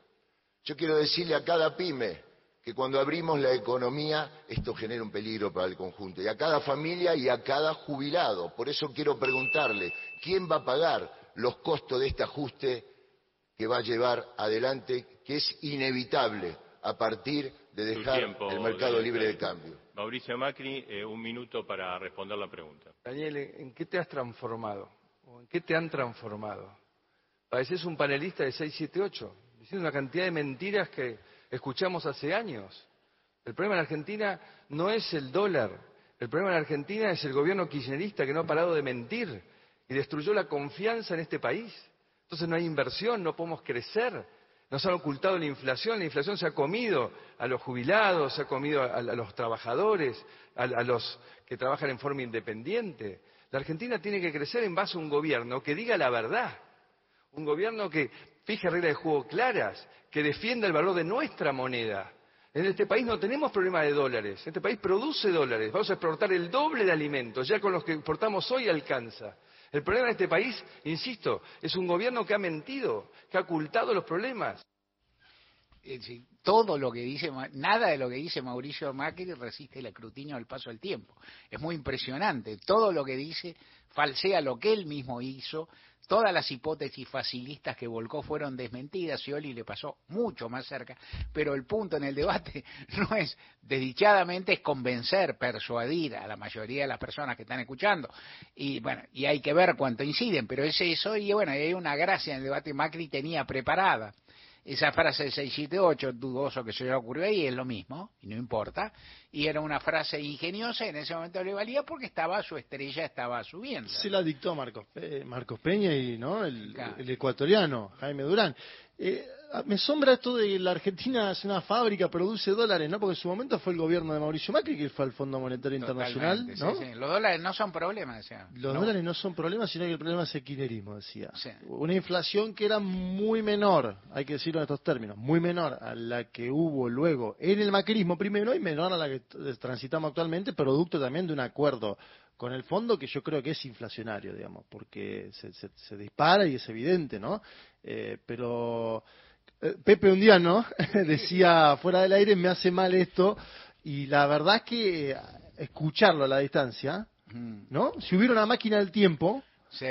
Yo quiero decirle a cada pyme que cuando abrimos la economía esto genera un peligro para el conjunto, y a cada familia y a cada jubilado. Por eso quiero preguntarle, ¿quién va a pagar los costos de este ajuste que va a llevar adelante, que es inevitable a partir de dejar tiempo, el mercado Daniel. libre de cambio? Mauricio Macri, eh, un minuto para responder la pregunta. Daniel, ¿en qué te has transformado? ¿O en qué te han transformado? Pareces un panelista de 678, diciendo una cantidad de mentiras que escuchamos hace años. El problema en Argentina no es el dólar, el problema en Argentina es el gobierno kirchnerista que no ha parado de mentir y destruyó la confianza en este país. Entonces no hay inversión, no podemos crecer. Nos han ocultado la inflación, la inflación se ha comido a los jubilados, se ha comido a, los trabajadores, a, a los que trabajan en forma independiente. La Argentina tiene que crecer en base a un gobierno que diga la verdad, un gobierno que fije reglas de juego claras, que defienda el valor de nuestra moneda. En este país no tenemos problema de dólares, este país produce dólares, vamos a exportar el doble de alimentos, ya con los que exportamos hoy alcanza. El problema de este país, insisto, es un gobierno que ha mentido, que ha ocultado los problemas. Todo lo que dice, nada de lo que dice Mauricio Macri resiste el escrutinio del paso del tiempo. Es muy impresionante. Todo lo que dice falsea lo que él mismo hizo. Todas las hipótesis facilistas que volcó fueron desmentidas. Scioli le pasó mucho más cerca. Pero el punto en el debate no es, desdichadamente, es convencer, persuadir a la mayoría de las personas que están escuchando. Y bueno, y hay que ver cuánto inciden, pero es eso. Y bueno, hay una gracia en el debate Macri tenía preparada esa frase de 678, dudoso que se le ocurrió ahí, es lo mismo, y no importa. Y era una frase ingeniosa, y en ese momento le valía porque estaba su estrella estaba subiendo. Se la dictó Marcos, Pe- Marcos Peña y no el, el ecuatoriano, Jaime Durán. Eh, me sombra esto de que la Argentina es una fábrica, produce dólares, ¿no? Porque en su momento fue el gobierno de Mauricio Macri que fue al Fondo Monetario Internacional, sí, sí. Los dólares no son problemas, decía. Los No. dólares no son problema, sino que el problema es el kirchnerismo, decía. Una inflación que era muy menor, hay que decirlo en estos términos, muy menor a la que hubo luego en el macrismo primero y menor a la que t- transitamos actualmente, producto también de un acuerdo con el fondo que yo creo que es inflacionario, digamos, porque se, se- se dispara y es evidente, ¿no? Eh, pero eh, Pepe un día, ¿no? Decía fuera del aire, me hace mal esto, y la verdad es que eh, escucharlo a la distancia, ¿no? Si hubiera una máquina del tiempo, Sí.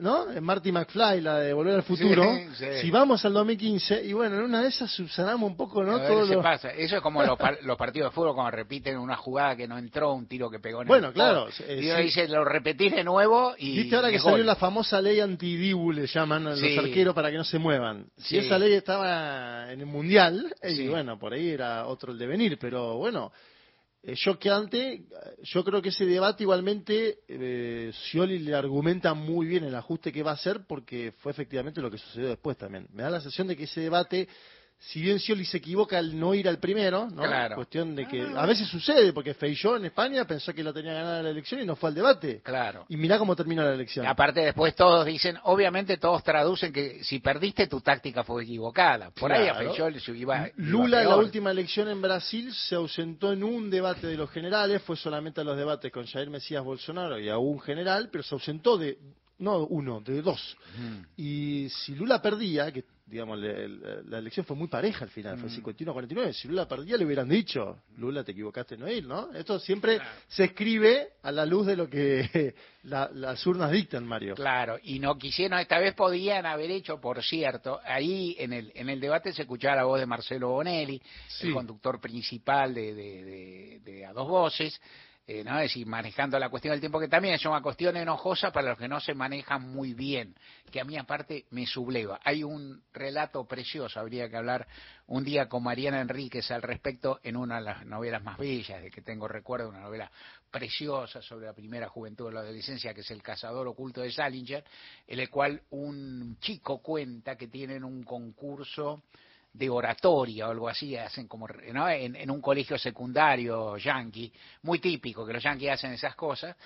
¿no? Marty McFly, la de Volver al Futuro, Sí, sí. si vamos al 2015, y bueno, en una de esas subsanamos un poco, ¿no? Todo lo- pasa. Eso es como los, par- los partidos de fútbol cuando repiten una jugada que no entró, un tiro que pegó en Bueno, el claro, poste. eh, y dice, lo repetís de nuevo y Viste ahora que salió la famosa ley anti-dibu, le llaman a los arqueros para que no se muevan. Si esa ley estaba en el Mundial, eh, y bueno, por ahí era otro el devenir, pero bueno, eh, choqueante, eh, yo creo que ese debate igualmente, eh, Scioli le argumenta muy bien el ajuste que va a hacer porque fue efectivamente lo que sucedió después también. Me da la sensación de que ese debate... Si bien Scioli se equivoca al no ir al primero, ¿no? Claro. Cuestión de que a veces sucede, porque Feijó en España pensó que la tenía ganada la elección y no fue al debate. Claro. Y mirá cómo terminó la elección. Aparte después todos dicen, obviamente todos traducen que si perdiste tu táctica fue equivocada. Por ahí a. Feijóo le iba, iba Lula en la última elección en Brasil se ausentó en un debate de los generales, fue solamente a los debates con Jair Mesías Bolsonaro y a un general, pero se ausentó de, no uno, de dos. Y si Lula perdía, que digamos le- le- la elección fue muy pareja al final, fue 51-49, si Lula perdía le hubieran dicho, Lula te equivocaste no ir, ¿no? Esto siempre se escribe a la luz de lo que la- las urnas dictan, Mario. Claro, y no quisieron, esta vez podían haber hecho, por cierto, ahí en el, en el debate se escuchaba la voz de Marcelo Bonelli, el conductor principal de, de, de- de A Dos Voces, eh, ¿no? es decir, manejando la cuestión del tiempo, que también es una cuestión enojosa para los que no se manejan muy bien, que a mí aparte me subleva. Hay un relato precioso, habría que hablar un día con Mariana Enríquez al respecto en una de las novelas más bellas de que tengo recuerdo, una novela preciosa sobre la primera juventud de la adolescencia, que es El cazador oculto de Salinger, en el cual un chico cuenta que tienen un concurso de oratoria o algo así, hacen como ¿no? en, un colegio secundario yankee, muy típico que los yankees hacen esas cosas,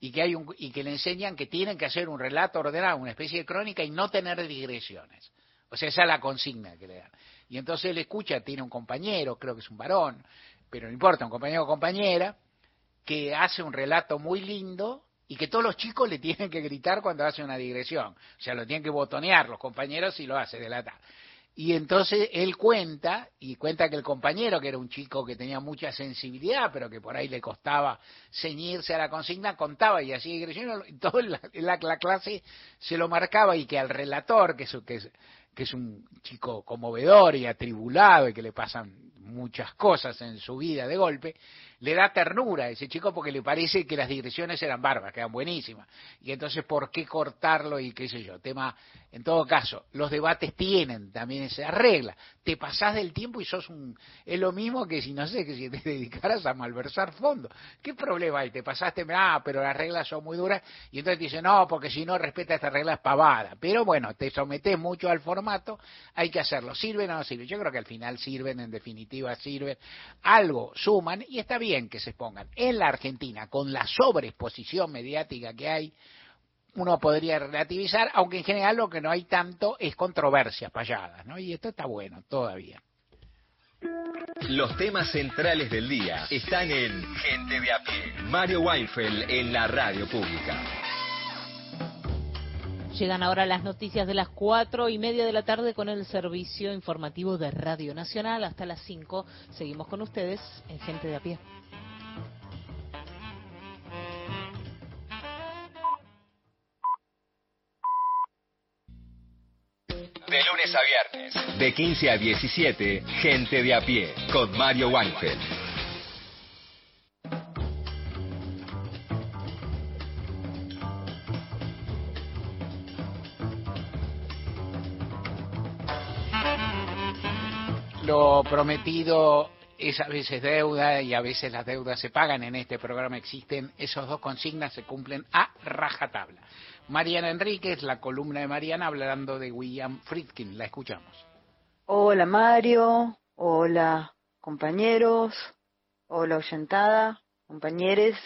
y que hay un, y que le enseñan que tienen que hacer un relato ordenado, una especie de crónica y no tener digresiones. O sea, esa es la consigna que le dan. Y entonces él escucha, tiene un compañero, creo que es un varón, pero no importa, un compañero o compañera, que hace un relato muy lindo y que todos los chicos le tienen que gritar cuando hace una digresión. O sea, lo tienen que botonear los compañeros y lo hace delatar. Y entonces él cuenta, y cuenta que el compañero, que era un chico que tenía mucha sensibilidad, pero que por ahí le costaba ceñirse a la consigna, contaba y así y todo la, la, la, clase se lo marcaba y que al relator, que, es, que es un chico conmovedor y atribulado y que le pasan muchas cosas en su vida de golpe, le da ternura a ese chico porque le parece que las digresiones eran barbas, que eran buenísimas. Y entonces, ¿por qué cortarlo? Y qué sé yo, tema, en todo caso, los debates tienen también esa regla. Te pasás del tiempo y sos un... Es lo mismo que si, no sé, que si te dedicaras a malversar fondos. ¿Qué problema hay? Te pasaste, ah, pero las reglas son muy duras. Y entonces te dicen, no, porque si no respeta esta regla es pavada. Pero bueno, te sometes mucho al formato, hay que hacerlo. ¿Sirven o no sirven? Yo creo que al final sirven, en definitiva sirven. Algo suman y está bien bien que se expongan. En la Argentina, con la sobreexposición mediática que hay, uno podría relativizar, aunque en general lo que no hay tanto es controversias payadas, ¿no? Y esto está bueno todavía. Los temas centrales del día están en Gente de a pie. Mario Weinfeld en la radio pública. Llegan ahora las noticias de las cuatro y media de la tarde con el servicio informativo de Radio Nacional. Hasta las cinco seguimos con ustedes en Gente de a pie. De lunes a viernes, de 15 a 17, Gente de a pie, con Mario Weinfeld. Prometido es a veces deuda y a veces las deudas se pagan. En este programa existen esos dos consignas, se cumplen a rajatabla. Mariana Enríquez, la columna de Mariana, hablando de William Friedkin. La escuchamos. Hola Mario, hola compañeros, hola oyentada, compañeros.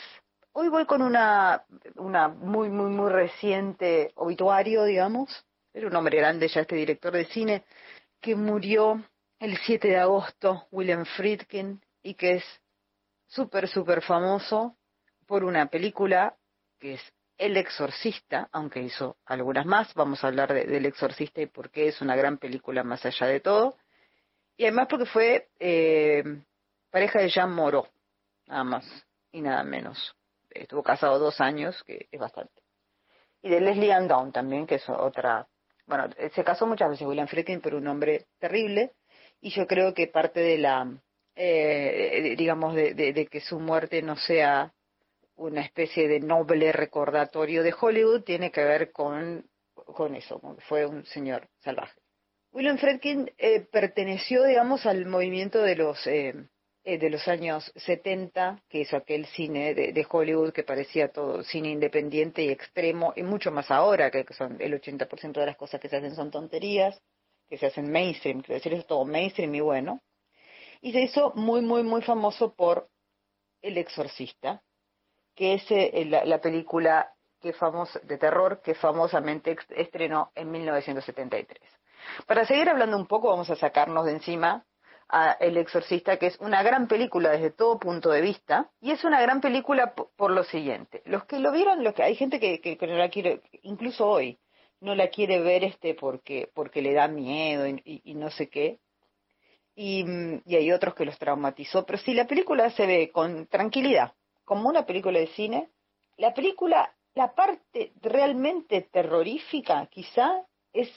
Hoy voy con una, una muy, muy, muy reciente obituario, digamos. Era un hombre grande ya este director de cine que murió el 7 de agosto, William Friedkin, y que es súper, súper famoso por una película que es El Exorcista, aunque hizo algunas más. Vamos a hablar del Exorcista y por qué es una gran película más allá de todo. Y además porque fue eh, pareja de Jean Moreau, nada más y nada menos. Estuvo casado dos años, que es bastante. Y de Leslie Ann Down también, que es otra. Bueno, se casó muchas veces William Friedkin, pero un hombre terrible y yo creo que parte de la, eh, digamos, de, de, que su muerte no sea una especie de noble recordatorio de Hollywood tiene que ver con, con eso, fue un señor salvaje. William Friedkin eh, perteneció, digamos, al movimiento de los eh, eh de los años 70, que hizo aquel cine de, de, Hollywood que parecía todo cine independiente y extremo, y mucho más ahora, que son el 80% de las cosas que se hacen son tonterías que se hacen mainstream, quiero decir, es todo mainstream y bueno. Y se hizo muy, muy, muy famoso por El Exorcista, que es eh, la, película que de terror que famosamente estrenó en 1973. Para seguir hablando un poco, vamos a sacarnos de encima a El Exorcista, que es una gran película desde todo punto de vista, y es una gran película por, lo siguiente. Los que lo vieron, los que hay gente que, que, que la incluso hoy, no la quiere ver este porque, porque le da miedo y, no sé qué. Y, y, hay otros que los traumatizó. Pero si la película se ve con tranquilidad, como una película de cine, la película, la parte realmente terrorífica quizá es,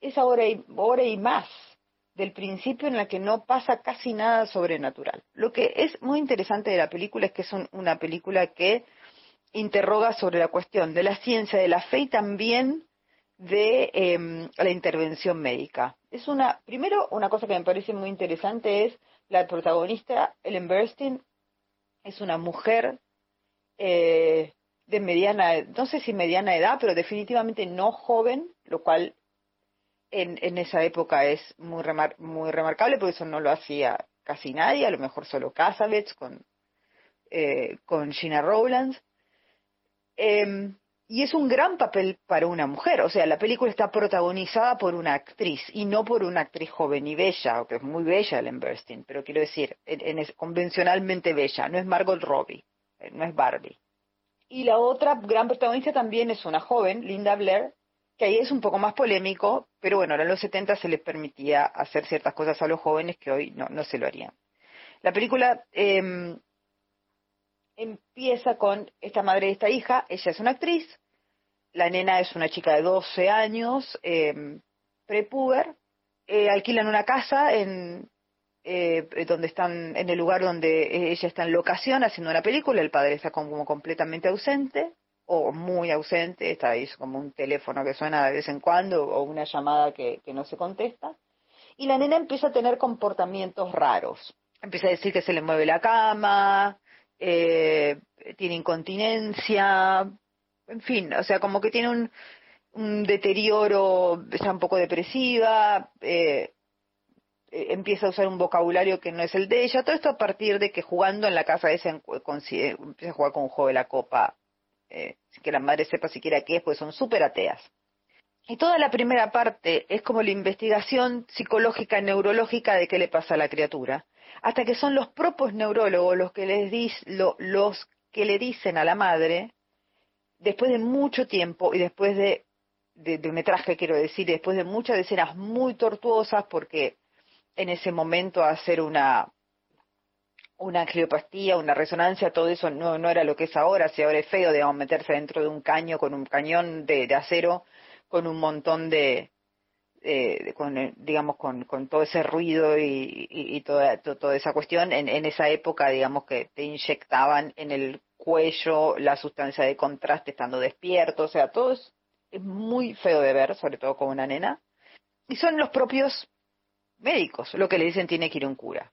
es ahora, y, hora y más del principio en la que no pasa casi nada sobrenatural. Lo que es muy interesante de la película es que es una película que interroga sobre la cuestión de la ciencia, de la fe y también de eh, la intervención médica. Es una, primero, una cosa que me parece muy interesante es la protagonista, Ellen Burstyn, es una mujer eh, de mediana, no sé si mediana edad, pero definitivamente no joven, lo cual en, en esa época es muy, remar- muy remarcable, porque eso no lo hacía casi nadie, a lo mejor solo Casabets con, eh, con Gina Rowlands. Em, y es un gran papel para una mujer, o sea, la película está protagonizada por una actriz y no por una actriz joven y bella, aunque es muy bella Ellen Burstyn, pero quiero decir, convencionalmente bella, no es Margot Robbie, eh, no es Barbie. Y la otra gran protagonista también es una joven, Linda Blair, que ahí es un poco más polémico, pero bueno, en los 70 se les permitía hacer ciertas cosas a los jóvenes que hoy no, no se lo harían. La película em, empieza con esta madre de esta hija, ella es una actriz, la nena es una chica de 12 años, eh, prepuber, eh, alquilan una casa en eh, donde están, en el lugar donde ella está en locación haciendo una película, el padre está como completamente ausente, o muy ausente, está ahí como un teléfono que suena de vez en cuando, o una llamada que, que no se contesta, y la nena empieza a tener comportamientos raros. Empieza a decir que se le mueve la cama, eh, tiene incontinencia, en fin, o sea, como que tiene un, deterioro, está un poco depresiva, eh, eh, empieza a usar un vocabulario que no es el de ella, todo esto a partir de que jugando en la casa de consi- eh, empieza a jugar con un juego de la copa, sin que la madre sepa siquiera qué es, pues son súper ateas. Y toda la primera parte es como la investigación psicológica, neurológica de qué le pasa a la criatura, hasta que son los propios neurólogos los que les dis, lo- los que le dicen a la madre, después de mucho tiempo y después de, de, de metraje, quiero decir, después de muchas escenas muy tortuosas, porque en ese momento hacer una una angiopastía, una resonancia, todo eso no, no era lo que es ahora, si ahora es feo, digamos, meterse dentro de un caño con un cañón de, acero, con un montón de, eh, con, digamos, con, con todo ese ruido y, toda, to- toda esa cuestión, en, en esa época, digamos, que te inyectaban en el cuello la sustancia de contraste estando despierto, o sea, todo es, muy feo de ver, sobre todo con una nena, y son los propios médicos lo que le dicen tiene que ir un cura.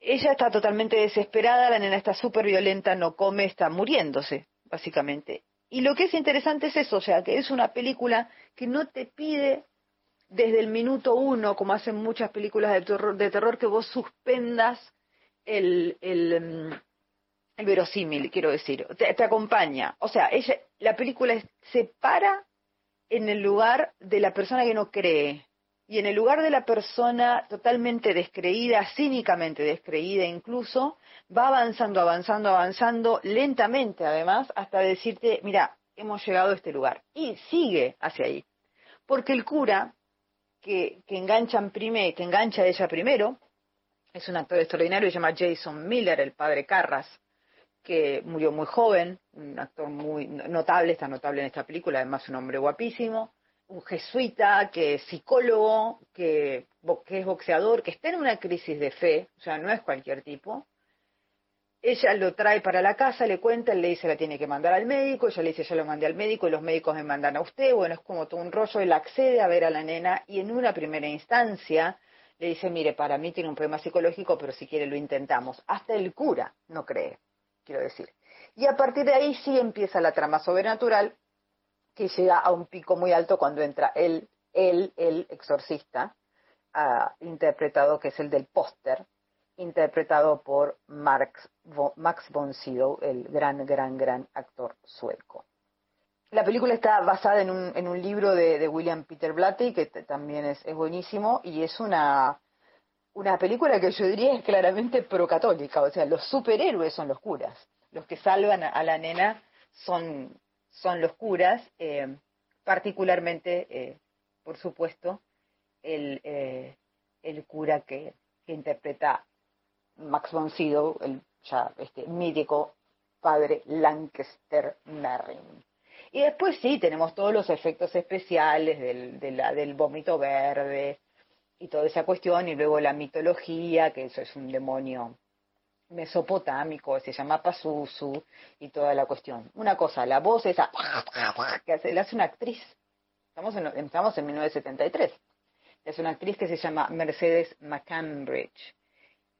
Ella está totalmente desesperada, la nena está súper violenta, no come, está muriéndose, básicamente. Y lo que es interesante es eso, o sea, que es una película que no te pide desde el minuto uno, como hacen muchas películas de terror, de terror que vos suspendas el, el, mm, el verosímil, quiero decir, te, acompaña. O sea, ella, la película se para en el lugar de la persona que no cree y en el lugar de la persona totalmente descreída, cínicamente descreída incluso, va avanzando, avanzando, avanzando, lentamente además, hasta decirte, mira, hemos llegado a este lugar. Y sigue hacia ahí. Porque el cura, que, que, enganchan que engancha a ella primero, es un actor extraordinario, se llama Jason Miller, el padre Carras, que murió muy joven, un actor muy notable, está notable en esta película, además un hombre guapísimo, un jesuita, que es psicólogo, que, que es boxeador, que está en una crisis de fe, o sea, no es cualquier tipo. Ella lo trae para la casa, le cuenta, él le dice la tiene que mandar al médico, ella le dice ya lo mandé al médico y los médicos me mandan a usted, bueno, es como todo un rollo, él accede a ver a la nena y en una primera instancia le dice, mire, para mí tiene un problema psicológico, pero si quiere lo intentamos. Hasta el cura no cree, quiero decir. Y a partir de ahí sí empieza la trama sobrenatural, que llega a un pico muy alto cuando entra él, él, el exorcista, ah, interpretado, que es el del póster, interpretado por Max, vo- Max von Sydow, el gran, gran, gran actor sueco. La película está basada en un, en un libro de, de William Peter Blatty, que también es, es buenísimo, y es una, una película que yo diría es claramente procatólica, o sea, los superhéroes son los curas, los que salvan a, la nena son, son los curas, eh, particularmente, eh, por supuesto, el, eh, el cura que, que interpreta Max von Sydow, el ya este mítico padre Lancaster Merrin. Y después sí, tenemos todos los efectos especiales del, de la- del vómito verde y toda esa cuestión, y luego la mitología, que eso es un demonio mesopotámico, se llama Pazuzu, y toda la cuestión. Una cosa, la voz esa que hace, la una actriz. Estamos en, estamos en 1973. Es una actriz que se llama Mercedes McCambridge.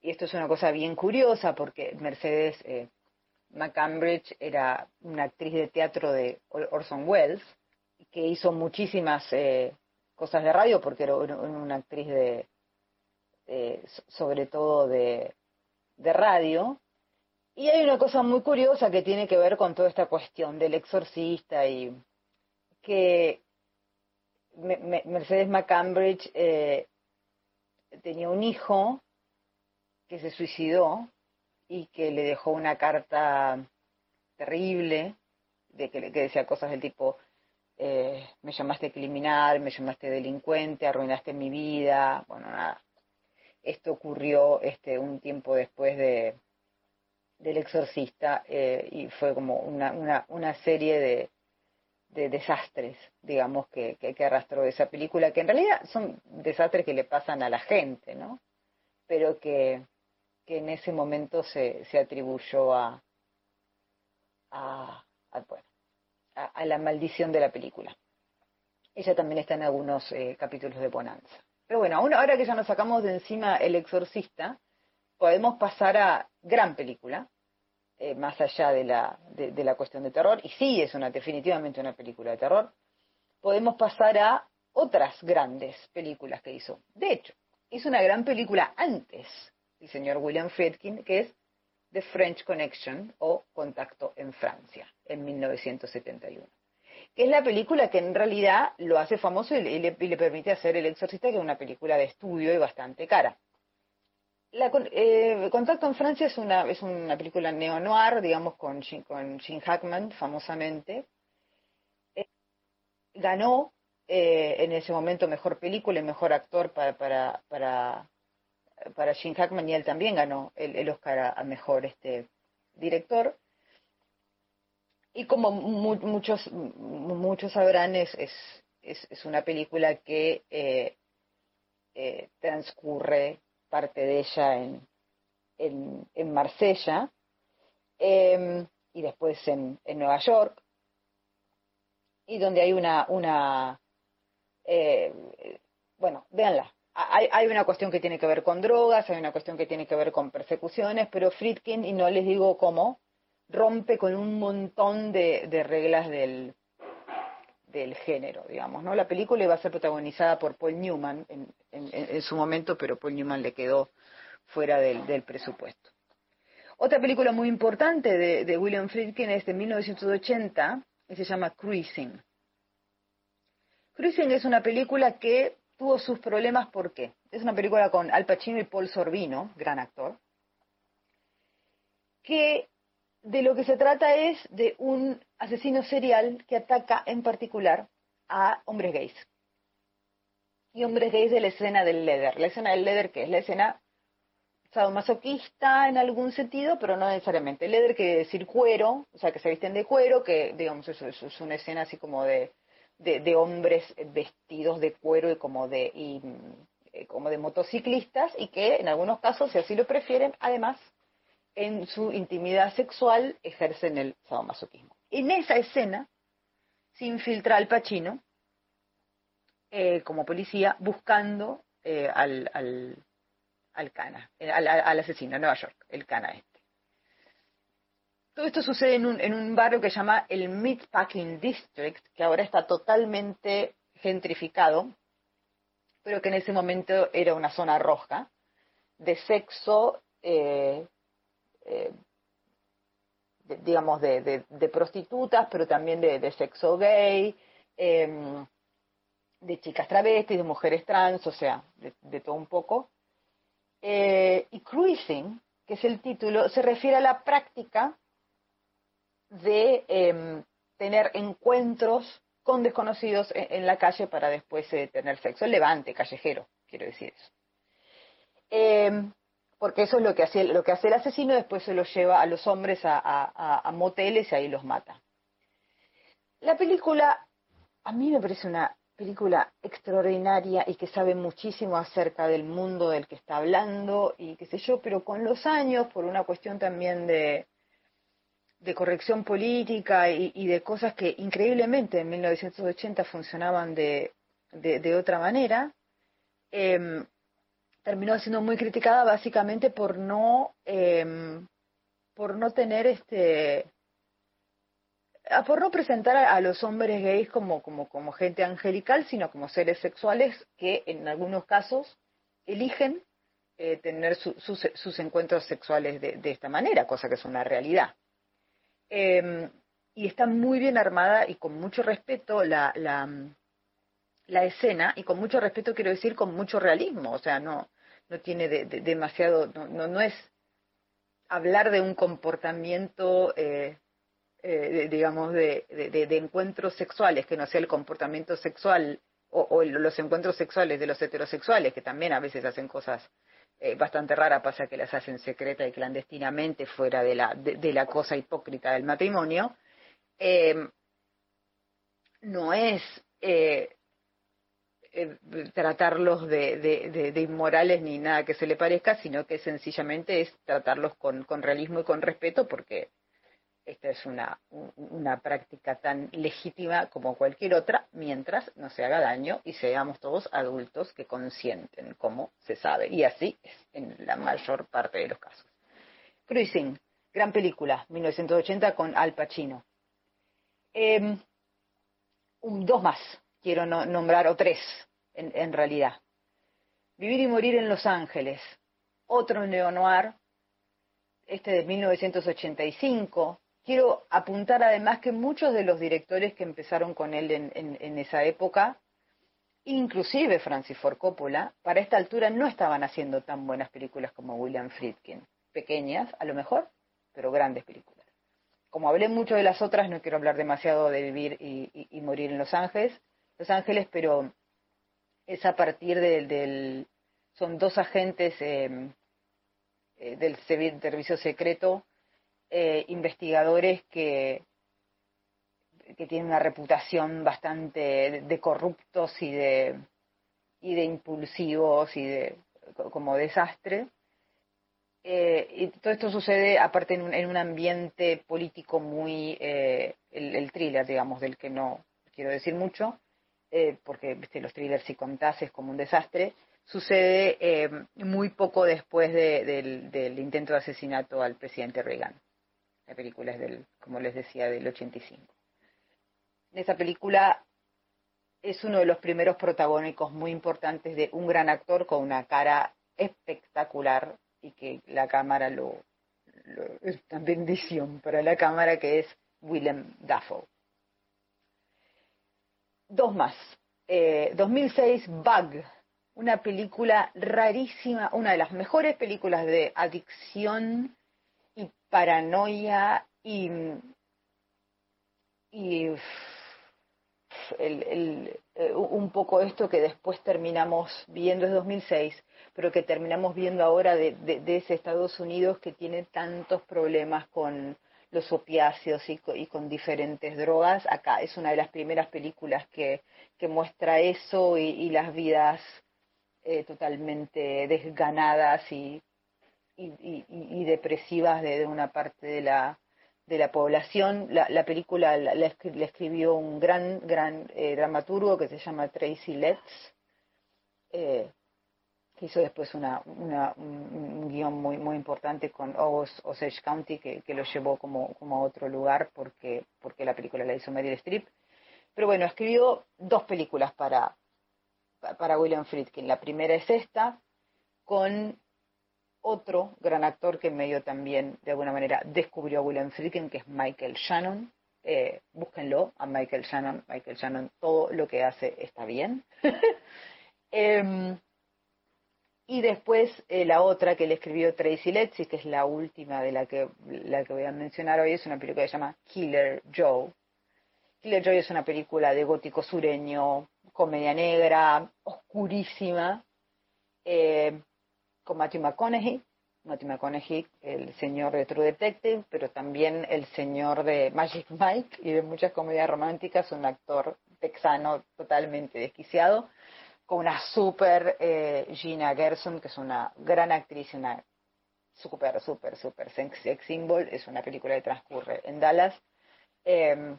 Y esto es una cosa bien curiosa porque Mercedes eh, McCambridge era una actriz de teatro de Or- Orson Welles que hizo muchísimas eh, cosas de radio porque era una, actriz de, sobre todo de, de radio. Y hay una cosa muy curiosa que tiene que ver con toda esta cuestión del exorcista y que Mercedes McCambridge eh, tenía un hijo que se suicidó y que le dejó una carta terrible de que, que decía cosas del tipo eh, me llamaste criminal, me llamaste delincuente, arruinaste mi vida, bueno nada. Esto ocurrió este un tiempo después de del exorcista eh, y fue como una, una, una serie de, de desastres, digamos, que, que, arrastró esa película, que en realidad son desastres que le pasan a la gente, ¿no? Pero que, que en ese momento se, se atribuyó a, a, bueno, a, la maldición de la película. Ella también está en algunos eh, capítulos de Bonanza. Pero bueno, ahora que ya nos sacamos de encima El Exorcista, podemos pasar a gran película, eh, más allá de la, de, la cuestión de terror, y sí es una, definitivamente una película de terror, podemos pasar a otras grandes películas que hizo. De hecho, hizo una gran película antes el señor William Friedkin, que es The French Connection o Contacto en Francia, en 1971. Que es la película que en realidad lo hace famoso y le, permite hacer El Exorcista, que es una película de estudio y bastante cara. Eh, Contacto en Francia es una, es una película neo-noir, digamos, con, con Jim Hackman, famosamente. Eh, ganó eh, en ese momento mejor película y mejor actor para, para, para Jim Hackman y él también ganó el, Oscar a, mejor este, director. Y como muchos, muchos sabrán, es, es, es, una película que transcurre parte de ella en, en, Marsella em, y después en, en, Nueva York, y donde hay una, una eh, bueno, véanla, hay, hay, una cuestión que tiene que ver con drogas, hay una cuestión que tiene que ver con persecuciones, pero Friedkin, y no les digo cómo, rompe con un montón de, reglas del, del género, digamos, ¿no? La película iba a ser protagonizada por Paul Newman en, su momento, pero Paul Newman le quedó fuera del, del presupuesto. Otra película muy importante de, de, William Friedkin es de 1980 y se llama Cruising. Cruising es una película que tuvo sus problemas porque es una película con Al Pacino y Paul Sorbino, gran actor, que de lo que se trata es de un asesino serial que ataca en particular a hombres gays. Y hombres gays de la escena del leather. La escena del leather, que es la escena sadomasoquista en algún sentido, pero no necesariamente. Leather quiere decir cuero, o sea, que se visten de cuero, que digamos, eso, es una escena así como de, de, hombres vestidos de cuero y como de, y, eh, como de motociclistas, y que en algunos casos, si así lo prefieren, además en su intimidad sexual ejercen el sadomasoquismo. En esa escena se infiltra al Pacino eh, como policía buscando eh, al, al, al, cana, eh, al, al, asesino en Nueva York, el cana este. Todo esto sucede en un, barrio que se llama el Meatpacking District, que ahora está totalmente gentrificado, pero que en ese momento era una zona roja de sexo eh, eh, digamos, de, prostitutas, pero también de, sexo gay, em, de chicas travestis, de mujeres trans, o sea, de, todo un poco. Eh, y cruising, que es el título, se refiere a la práctica de em, tener encuentros con desconocidos en, la calle para después eh, tener sexo. El levante callejero, quiero decir eso. Em, porque eso es lo que hace, lo que hace el asesino, después se los lleva a los hombres a, moteles y ahí los mata. La película, a mí me parece una película extraordinaria y que sabe muchísimo acerca del mundo del que está hablando y qué sé yo, pero con los años, por una cuestión también de, de corrección política y, de cosas que increíblemente en 1980 funcionaban de, de, otra manera, eh, terminó siendo muy criticada básicamente por no, em, por no tener este, a por no presentar a, los hombres gays como, como, como gente angelical, sino como seres sexuales que en algunos casos eligen eh, tener su- sus, sus encuentros sexuales de esta manera, cosa que es una realidad. Eh, y está muy bien armada y con mucho respeto la, la, la escena, y con mucho respeto quiero decir con mucho realismo, o sea, no, no tiene de- de- demasiado, no, no, no es hablar de un comportamiento, eh, eh, digamos, de, de- encuentros sexuales, que no sea el comportamiento sexual o, o los encuentros sexuales de los heterosexuales, que también a veces hacen cosas eh, bastante raras, pasa que las hacen secreta y clandestinamente fuera de la, de, la cosa hipócrita del matrimonio, eh, no es eh, eh, tratarlos de, de- de- de inmorales ni nada que se le parezca, sino que sencillamente es tratarlos con, con realismo y con respeto, porque esta es una, un- una práctica tan legítima como cualquier otra, mientras no se haga daño y seamos todos adultos que consienten, como se sabe. Y así es en la mayor parte de los casos. Cruising, gran película, 1980 con Al Pacino. Em, un- dos más quiero no- nombrar, o tres en, en realidad. Vivir y morir en Los Ángeles, otro neo-noir, este de 1985. Quiero apuntar además que muchos de los directores que empezaron con él en, en- esa época, inclusive Francis Ford Coppola, para esta altura no estaban haciendo tan buenas películas como William Friedkin. Pequeñas, a lo mejor, pero grandes películas. Como hablé mucho de las otras, no quiero hablar demasiado de vivir y, morir en Los Ángeles, Los Ángeles, pero es a partir del, del- son dos agentes eh, eh, del servicio secreto, eh, investigadores que, que tienen una reputación bastante de, corruptos y de, y de impulsivos y de co- como desastre. Eh, y todo esto sucede aparte en un, en un ambiente político muy, eh, el, el thriller, digamos, del que no quiero decir mucho, eh, porque viste, los thrillers si contás es como un desastre, sucede eh, muy poco después de- del intento de asesinato al presidente Reagan. La película es del, como les decía, del 85. En esa película es uno de los primeros protagónicos muy importantes de un gran actor con una cara espectacular y que la cámara lo, es una bendición para la cámara que es Willem Dafoe. Dos más. Eh, 2006, Bug, una película rarísima, una de las mejores películas de adicción paranoia y, y el- el, eh, un poco esto que después terminamos viendo, es 2006, pero que terminamos viendo ahora de, de- ese Estados Unidos que tiene tantos problemas con los opiáceos y, co- y con diferentes drogas. Acá es una de las primeras películas que, que muestra eso y, y las vidas eh, totalmente desganadas y, y, y- depresivas de, de una parte de la, de la población. La, la película la, la escri- la escribió un gran, gran eh, dramaturgo que se llama Tracy Letts, eh, que hizo después una, una- un, guion muy, muy importante con Os- Osage County, que, que lo llevó como, como a otro lugar porque, porque la película la hizo Meryl Streep. Pero bueno, escribió dos películas para, para William Friedkin. La primera es esta, con otro gran actor que medio también, de alguna manera, descubrió a William Friedkin, que es Michael Shannon. Eh, búsquenlo a Michael Shannon. Michael Shannon, todo lo que hace está bien. Em, y después eh, la otra que le escribió Tracy Letts, que es la última de la que, la que voy a mencionar hoy, es una película que se llama Killer Joe. Killer Joe es una película de gótico sureño, comedia negra, oscurísima, eh, con Matthew McConaughey. Matthew McConaughey, el señor de True Detective, pero también el señor de Magic Mike y de muchas comedias románticas, un actor texano totalmente desquiciado, con una super eh, Gina Gerson, que es una gran actriz, una super, super, super sex, symbol. Es una película que transcurre en Dallas. Eh,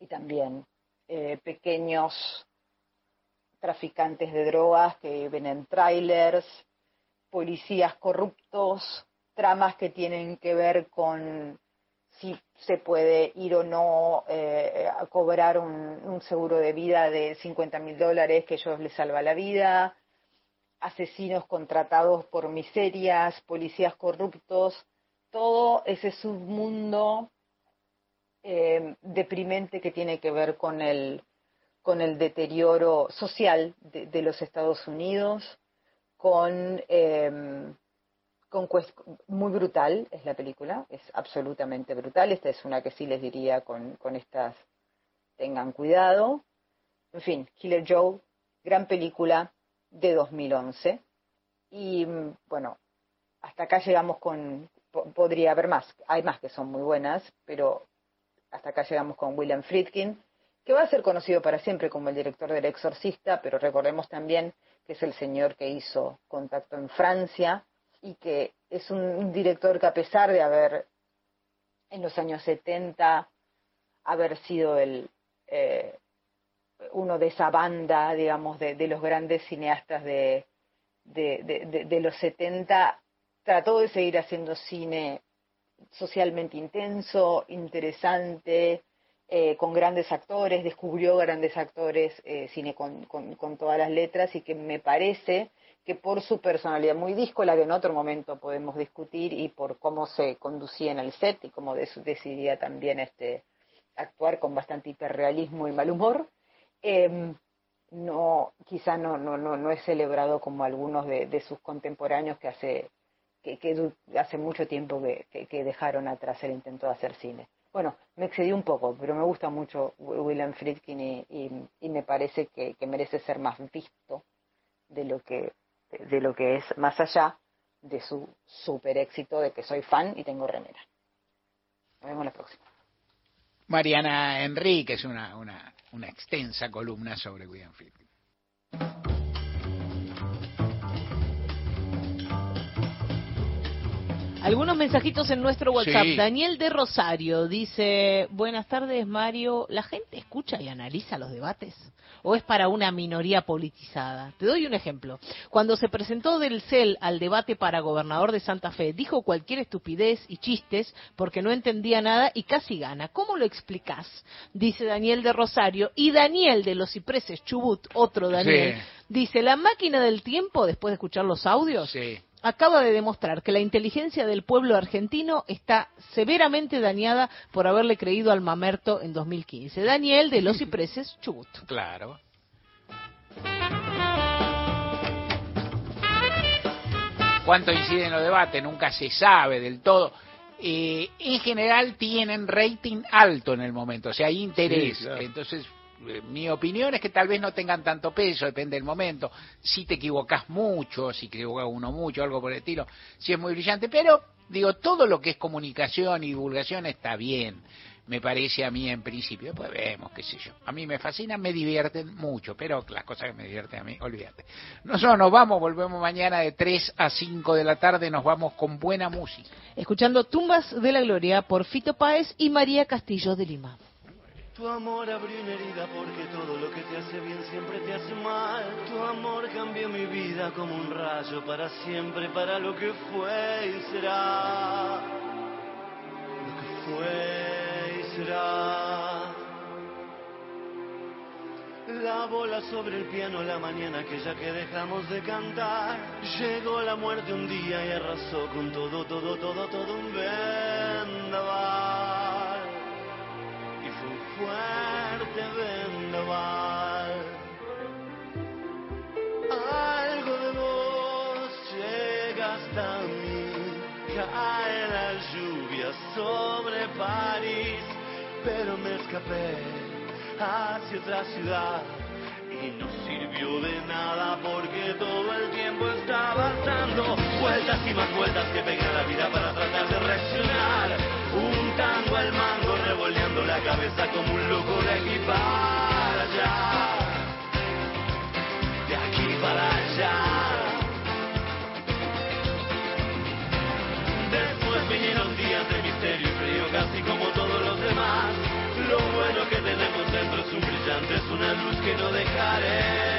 y también eh, pequeños traficantes de drogas que viven en trailers, policías corruptos, tramas que tienen que ver con si se puede ir o no eh, a cobrar un, seguro de vida de 50 mil dólares que ellos les salva la vida, asesinos contratados por miserias, policías corruptos, todo ese submundo eh, deprimente que tiene que ver con el, con el deterioro social de los Estados Unidos, con, eh, con muy brutal es la película, es absolutamente brutal. Esta es una que sí les diría con, con estas, tengan cuidado. En fin, Killer Joe, gran película de 2011. Y bueno, hasta acá llegamos con, podría haber más, hay más que son muy buenas, pero hasta acá llegamos con William Friedkin, que va a ser conocido para siempre como el director del Exorcista, pero recordemos también que es el señor que hizo Contacto en Francia y que es un director que a pesar de haber en los años 70 haber sido el eh, uno de esa banda, digamos, de, de los grandes cineastas de, de, de, los 70, trató de seguir haciendo cine socialmente intenso, interesante, eh, con grandes actores, descubrió grandes actores, eh, cine con, con, todas las letras y que me parece que por su personalidad muy díscola, que en otro momento podemos discutir, y por cómo se conducía en el set y cómo decidía también este, actuar con bastante hiperrealismo y mal humor, eh, no, quizá no, no, no, no es celebrado como algunos de, sus contemporáneos que hace, que, hace mucho tiempo que, dejaron atrás el intento de hacer cine. Bueno, me excedí un poco, pero me gusta mucho William Friedkin y, me parece que, merece ser más visto de lo que de lo que es más allá de su super éxito de que soy fan y tengo remera. Nos vemos la próxima. Mariana Enrique es una, una, una extensa columna sobre William Friedkin. Algunos mensajitos en nuestro WhatsApp. Sí. Daniel de Rosario dice, buenas tardes Mario, ¿la gente escucha y analiza los debates? ¿O es para una minoría politizada? Te doy un ejemplo. Cuando se presentó del CEL al debate para gobernador de Santa Fe, dijo cualquier estupidez y chistes porque no entendía nada y casi gana. ¿Cómo lo explicás? Dice Daniel de Rosario. Y Daniel de los Cipreses Chubut, otro Daniel, Sí. dice, la máquina del tiempo, después de escuchar los audios, Sí. Acaba de demostrar que la inteligencia del pueblo argentino está severamente dañada por haberle creído al mamerto en 2015. Daniel de Los Cipreses, Chubut. Claro. ¿Cuánto inciden los debates? Nunca se sabe del todo. Eh, en general tienen rating alto en el momento, o sea, hay interés. Sí, claro. Entonces, mi opinión es que tal vez no tengan tanto peso, depende del momento. Si te equivocas mucho, si equivocas uno mucho, algo por el estilo, si es muy brillante. Pero, digo, todo lo que es comunicación y divulgación está bien, me parece a mí en principio. Después vemos, qué sé yo. A mí me fascinan, me divierten mucho, pero las cosas que me divierten a mí, olvídate. Nosotros nos vamos, volvemos mañana de 3 a 5 de la tarde, nos vamos con buena música. Escuchando Tumbas de la Gloria por Fito Páez y María Castillo de Lima. Tu amor abrió una herida porque todo lo que te hace bien siempre te hace mal. Tu amor cambió mi vida como un rayo para siempre, para lo que fue y será. Lo que fue y será. La bola sobre el piano la mañana aquella que dejamos de cantar. Llegó la muerte un día y arrasó con todo, todo, todo, todo un vendaval fuerte vendaval. Algo de vos llega hasta mí, cae la lluvia sobre París, pero me escapé hacia otra ciudad. Y no sirvió de nada porque todo el tiempo estaba dando vueltas y más vueltas que pegué a la vida para tratar de reaccionar. Cabeza como un loco de aquí para allá. De aquí para allá. Después vinieron días de misterio y frío casi como todos los demás. Lo bueno que tenemos dentro es un brillante, es una luz que no dejaré